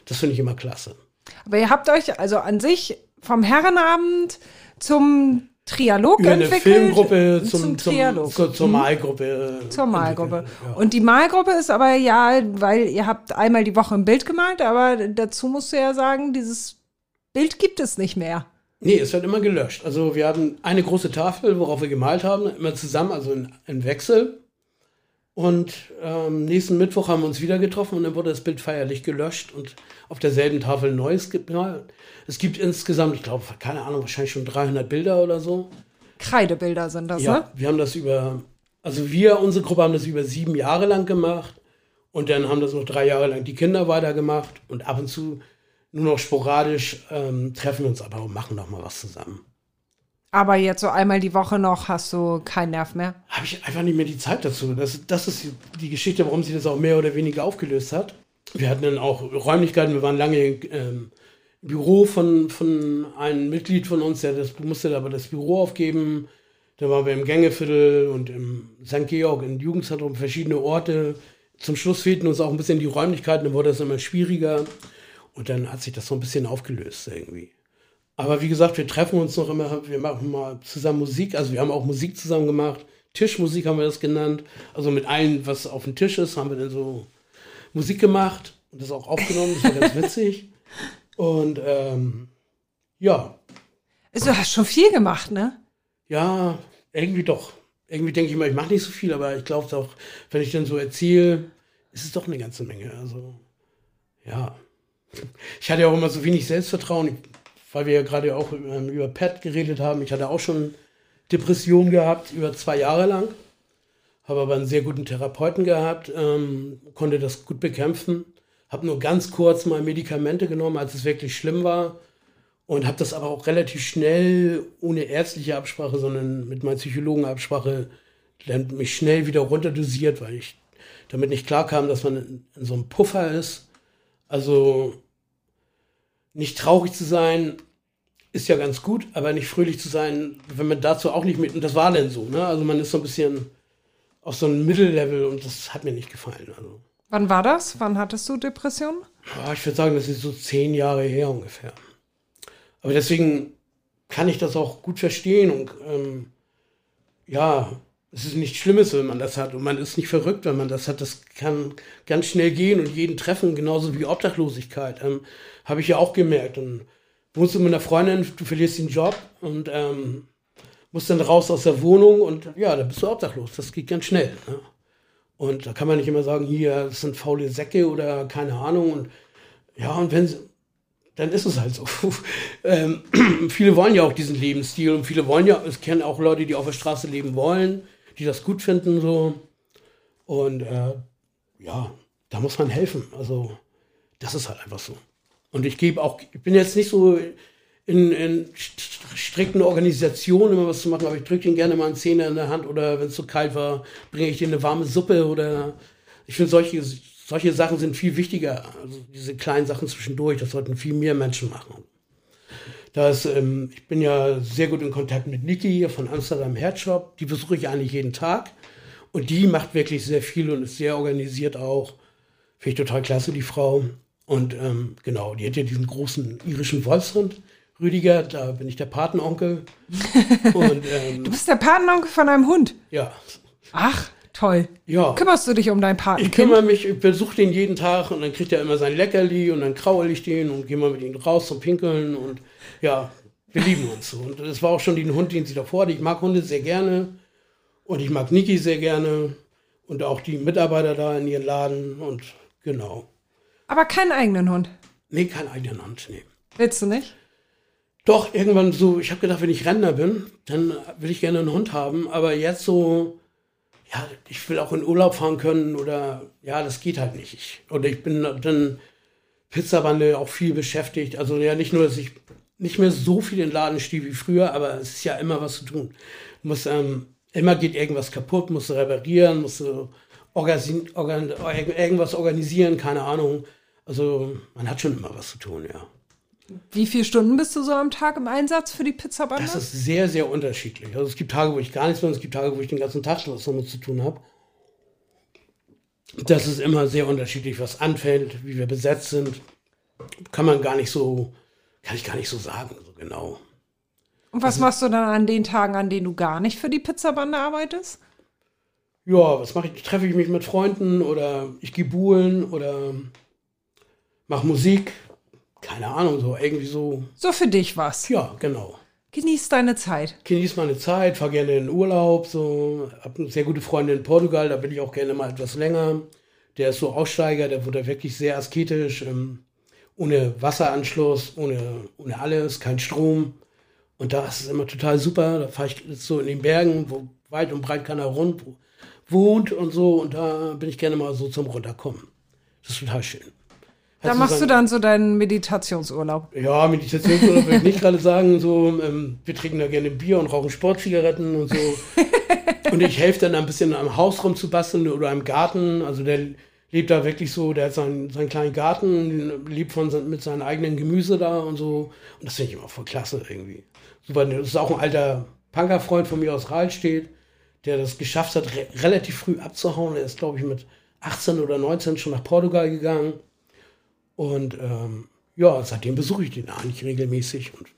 Das finde ich immer klasse. Aber ihr habt euch also an sich vom Herrenabend zum Trialog über eine entwickelt. Filmgruppe zum, zum zum, Trialog. zur, zur Mhm. Malgruppe. Zur Malgruppe. Ja. Und die Malgruppe ist aber ja, weil ihr habt einmal die Woche ein Bild gemalt, aber dazu musst du ja sagen, dieses Bild gibt es nicht mehr. Nee, es wird immer gelöscht. Also wir haben eine große Tafel, worauf wir gemalt haben, immer zusammen, also in, in Wechsel. Und ähm, nächsten Mittwoch haben wir uns wieder getroffen und dann wurde das Bild feierlich gelöscht und auf derselben Tafel neues gemalt. Es gibt insgesamt, ich glaube, keine Ahnung, wahrscheinlich schon 300 Bilder oder so. Kreidebilder sind das, Ja, ne? wir haben das über, also wir, unsere Gruppe haben das über sieben Jahre lang gemacht und dann haben das noch drei Jahre lang die Kinder weitergemacht und ab und zu nur noch sporadisch ähm, treffen wir uns aber und machen noch mal was zusammen. Aber jetzt so einmal die Woche noch hast du keinen Nerv mehr. Habe ich einfach nicht mehr die Zeit dazu. Das, das ist die- die Geschichte, warum sich das auch mehr oder weniger aufgelöst hat. Wir hatten dann auch Räumlichkeiten, wir waren lange ähm, im Büro von, von einem Mitglied von uns, der das musste aber das Büro aufgeben. Dann waren wir im Gängeviertel und im St. Georg, im Jugendzentrum, verschiedene Orte. Zum Schluss fehlten uns auch ein bisschen die Räumlichkeiten, dann wurde das immer schwieriger. Und dann hat sich das so ein bisschen aufgelöst irgendwie. Aber wie gesagt, wir treffen uns noch immer, wir machen mal zusammen Musik. Also wir haben auch Musik zusammen gemacht. Tischmusik haben wir das genannt. Also mit allem, was auf dem Tisch ist, haben wir dann so Musik gemacht und das auch aufgenommen. Das war ganz witzig. Und ähm, ja, Also, du hast schon viel gemacht, ne? ja, irgendwie doch. Irgendwie denke ich mal, ich mache nicht so viel, aber ich glaube doch, wenn ich dann so erzähle, ist es doch eine ganze Menge. Also, ja. Ich hatte ja auch immer so wenig Selbstvertrauen, weil wir ja gerade auch ähm, über Pat geredet haben. Ich hatte auch schon Depressionen gehabt, über zwei Jahre lang. Habe aber einen sehr guten Therapeuten gehabt, ähm, konnte das gut bekämpfen. Habe nur ganz kurz mal Medikamente genommen, als es wirklich schlimm war. Und habe das aber auch relativ schnell, ohne ärztliche Absprache, sondern mit meinem Psychologen Absprache, dann mich schnell wieder runterdosiert, weil ich damit nicht klarkam, dass man in so einem Puffer ist. Also nicht traurig zu sein, ist ja ganz gut, aber nicht fröhlich zu sein, wenn man dazu auch nicht mit, und das war denn so, ne? Also man ist so ein bisschen auf so einem Mittellevel und das hat mir nicht gefallen. Also, Wann war das? Wann hattest du Depressionen? ja, ich würde sagen, das ist so zehn Jahre her ungefähr. Aber deswegen kann ich das auch gut verstehen und ähm, ja, es ist nichts Schlimmes, wenn man das hat und man ist nicht verrückt, wenn man das hat. Das kann ganz schnell gehen und jeden treffen, genauso wie Obdachlosigkeit. Ähm, Habe ich ja auch gemerkt. Und wohnst du mit einer Freundin, du verlierst den Job und ähm, musst dann raus aus der Wohnung und ja, da bist du obdachlos. Das geht ganz schnell. Ne? Und da kann man nicht immer sagen, hier, das sind faule Säcke oder keine Ahnung. Und ja, und wenn dann ist es halt so. ähm, viele wollen ja auch diesen Lebensstil und viele wollen ja, es kennen auch Leute, die auf der Straße leben wollen, die das gut finden so. Und äh, ja, da muss man helfen. Also das ist halt einfach so. Und ich gebe auch, ich bin jetzt nicht so in, in st- strikten Organisationen immer was zu machen, aber ich drücke den gerne mal einen Zehner in der Hand oder wenn es so kalt war, bringe ich dir eine warme Suppe oder ich finde solche, solche Sachen sind viel wichtiger. Also diese kleinen Sachen zwischendurch, das sollten viel mehr Menschen machen. Da ist, ähm, ich bin ja sehr gut in Kontakt mit Niki hier von Amsterdam Headshop. Die besuche ich eigentlich jeden Tag. Und die macht wirklich sehr viel und ist sehr organisiert auch. Finde ich total klasse, die Frau. Und ähm, genau, die hat ja diesen großen irischen Wolfsrind, Rüdiger, da bin ich der Patenonkel. und ähm, Du bist der Patenonkel von einem Hund. ja, Ach, toll. ja. Kümmerst du dich um dein Ich Patenkind? kümmere mich, ich besuche den jeden Tag und dann kriegt er immer sein Leckerli und dann kraul ich den und gehe mal mit ihm raus zum Pinkeln und ja, wir lieben uns so. Und das war auch schon den Hund, den sie davor hatte. Ich mag Hunde sehr gerne und ich mag Niki sehr gerne und auch die Mitarbeiter da in ihren Laden und genau. Aber keinen eigenen Hund. Nee, keinen eigenen Hund, nee. Willst du nicht? Doch, irgendwann so, ich habe gedacht, wenn ich Rentner bin, dann will ich gerne einen Hund haben, aber jetzt so, ja, ich will auch in Urlaub fahren können oder, ja, das geht halt nicht. Ich, oder ich bin dann Pizzabande auch viel beschäftigt. Also ja, nicht nur, dass ich nicht mehr so viel in den Laden stehe wie früher, aber es ist ja immer was zu tun. Du musst, ähm, immer geht irgendwas kaputt, musst du reparieren, musst du organ irgendwas organisieren, keine Ahnung. Also man hat schon immer was zu tun, ja. Wie viele Stunden bist du so am Tag im Einsatz für die Pizzabande? Das ist sehr, sehr unterschiedlich. Also es gibt Tage, wo ich gar nichts mache, es gibt Tage, wo ich den ganzen Tag was damit zu tun habe. Das ist immer sehr unterschiedlich, was anfällt, wie wir besetzt sind. Kann man gar nicht so, kann ich gar nicht so sagen, so genau. Und was machst du dann an den Tagen, an denen du gar nicht für die Pizzabande arbeitest? Ja, was mache ich? Treffe ich mich mit Freunden oder ich gehe buhlen oder mache Musik. Keine Ahnung, so irgendwie so. So für dich was. Ja, genau. Genieß deine Zeit. Genieß meine Zeit, fahr gerne in den Urlaub. So, hab eine sehr gute Freundin in Portugal, da bin ich auch gerne mal etwas länger. Der ist so Aussteiger, der wurde wirklich sehr asketisch, ähm, ohne Wasseranschluss, ohne, ohne alles, kein Strom. Und da ist es immer total super. Da fahre ich so in den Bergen, wo weit und breit keiner rund wohnt und so. Und da bin ich gerne mal so zum Runterkommen. Das ist total schön. Da machst du dann so deinen Meditationsurlaub. Ja, Meditationsurlaub will ich nicht gerade sagen. So, ähm, wir trinken da gerne Bier und rauchen Sportzigaretten und so. und ich helfe dann ein bisschen am Haus rumzubasteln oder im Garten. Also der lebt da wirklich so, der hat seinen, seinen kleinen Garten, lebt von, mit seinem eigenen Gemüse da und so. Und das finde ich immer voll klasse irgendwie. Super, das ist auch ein alter Punkerfreund von mir aus Rahlstedt, der das geschafft hat, re relativ früh abzuhauen. Er ist, glaube ich, mit 18 oder 19 schon nach Portugal gegangen und ähm, ja, seitdem besuche ich den eigentlich regelmäßig. Und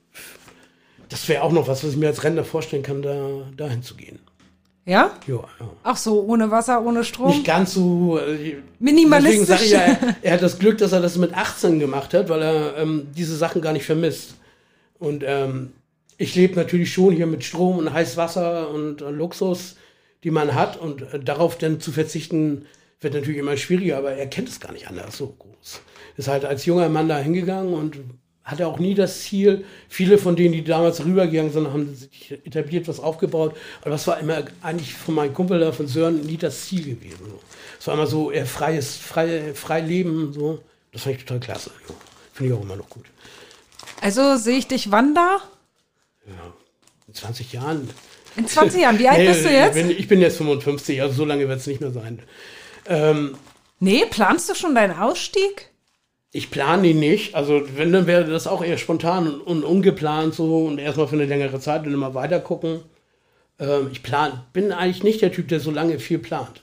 das wäre auch noch was, was ich mir als Rentner vorstellen kann, da dahin zu gehen. Ja? Ja, ja. Ach so, ohne Wasser, ohne Strom? Nicht ganz so. Äh, Minimalistisch. Deswegen sage ich ja, er, er, hat das Glück, dass er das mit 18 gemacht hat, weil er ähm, diese Sachen gar nicht vermisst. Und ähm, ich lebe natürlich schon hier mit Strom und Heißwasser und äh, Luxus, die man hat. Und äh, darauf dann zu verzichten, wird natürlich immer schwieriger, aber er kennt es gar nicht anders so groß ist halt als junger Mann da hingegangen und hatte auch nie das Ziel. Viele von denen, die damals rübergegangen sind, haben sich etabliert, was aufgebaut. Aber das war immer eigentlich von meinem Kumpel da, von Sören, nie das Ziel gewesen. Es war immer so eher freies, frei, frei Leben. So. Das fand ich total klasse. Ja. Finde ich auch immer noch gut. Also sehe ich dich wann da? Ja, in 20 Jahren. In 20 Jahren? Wie alt bist du jetzt? Ich bin, ich bin jetzt 55, also so lange wird es nicht mehr sein. Ähm, nee, planst du schon deinen Ausstieg? Ich plane ihn nicht. Also wenn, dann wäre das auch eher spontan und, und ungeplant so und erstmal für eine längere Zeit und immer weiter gucken. Ähm, ich plan, bin eigentlich nicht der Typ, der so lange viel plant.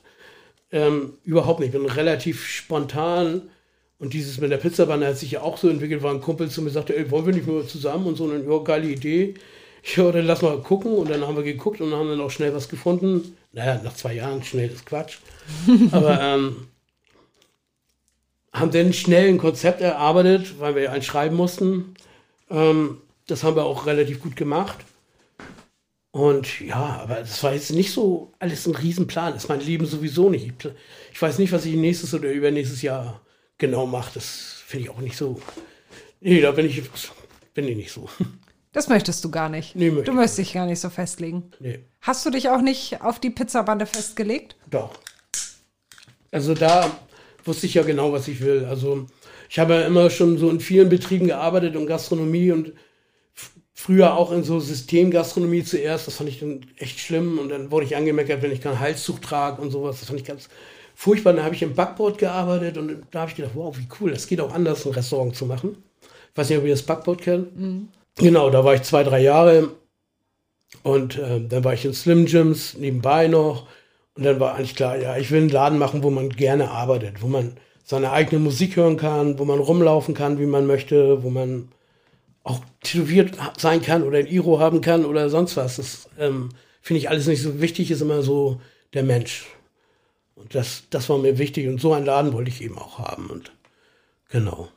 Ähm, überhaupt nicht. Ich bin relativ spontan. Und dieses mit der Pizzabahn hat sich ja auch so entwickelt, war ein Kumpel zu mir, sagte, ey, wollen wir nicht mehr zusammen und so, und ja, geile Idee. Ja, dann lass mal gucken. Und dann haben wir geguckt und haben dann auch schnell was gefunden. Naja, nach zwei Jahren schnell ist Quatsch. Aber ähm, haben dann schnell ein Konzept erarbeitet, weil wir ja eins schreiben mussten. Ähm, das haben wir auch relativ gut gemacht. Und ja, aber das war jetzt nicht so alles ein Riesenplan. Das ist mein Leben sowieso nicht. Ich weiß nicht, was ich nächstes oder übernächstes Jahr genau mache. Das finde ich auch nicht so. Nee, da bin ich, bin ich nicht so. Das möchtest du gar nicht. Nee, möchte du möchtest dich gar nicht so festlegen. Nee. Hast du dich auch nicht auf die Pizzabande festgelegt? Doch. Also da wusste ich ja genau, was ich will. Also ich habe ja immer schon so in vielen Betrieben gearbeitet und Gastronomie und früher auch in so Systemgastronomie zuerst. Das fand ich dann echt schlimm und dann wurde ich angemeckert, wenn ich keinen Halszug trage und sowas. Das fand ich ganz furchtbar. Dann habe ich im Backboard gearbeitet und da habe ich gedacht, wow, wie cool, das geht auch anders, ein Restaurant zu machen. Ich weiß nicht, ob ihr das Backboard kennt. Mhm. Genau, da war ich zwei, drei Jahre und äh, dann war ich in Slim Gyms nebenbei noch und dann war eigentlich klar, ja, ich will einen Laden machen, wo man gerne arbeitet, wo man seine eigene Musik hören kann, wo man rumlaufen kann, wie man möchte, wo man auch tätowiert sein kann oder ein Iro haben kann oder sonst was. Das ähm, finde ich alles nicht so wichtig, ist immer so der Mensch. Und das, das war mir wichtig und so einen Laden wollte ich eben auch haben. Und genau.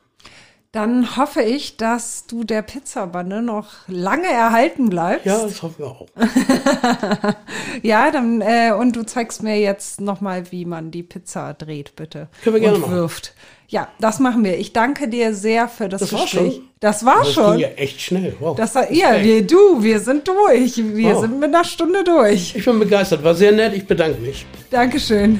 Dann hoffe ich, dass du der Pizzabande noch lange erhalten bleibst. Ja, das hoffen wir auch. ja, dann äh, und du zeigst mir jetzt nochmal, wie man die Pizza dreht, bitte. Können wir gerne und wirft. Ja, das machen wir. Ich danke dir sehr für das, das Gespräch. War schon. Das war das schon. Ging ja echt schnell. Wow. Das war, ja, wir, du, wir sind durch. Wir wow. sind mit einer Stunde durch. Ich bin begeistert. War sehr nett. Ich bedanke mich. Dankeschön.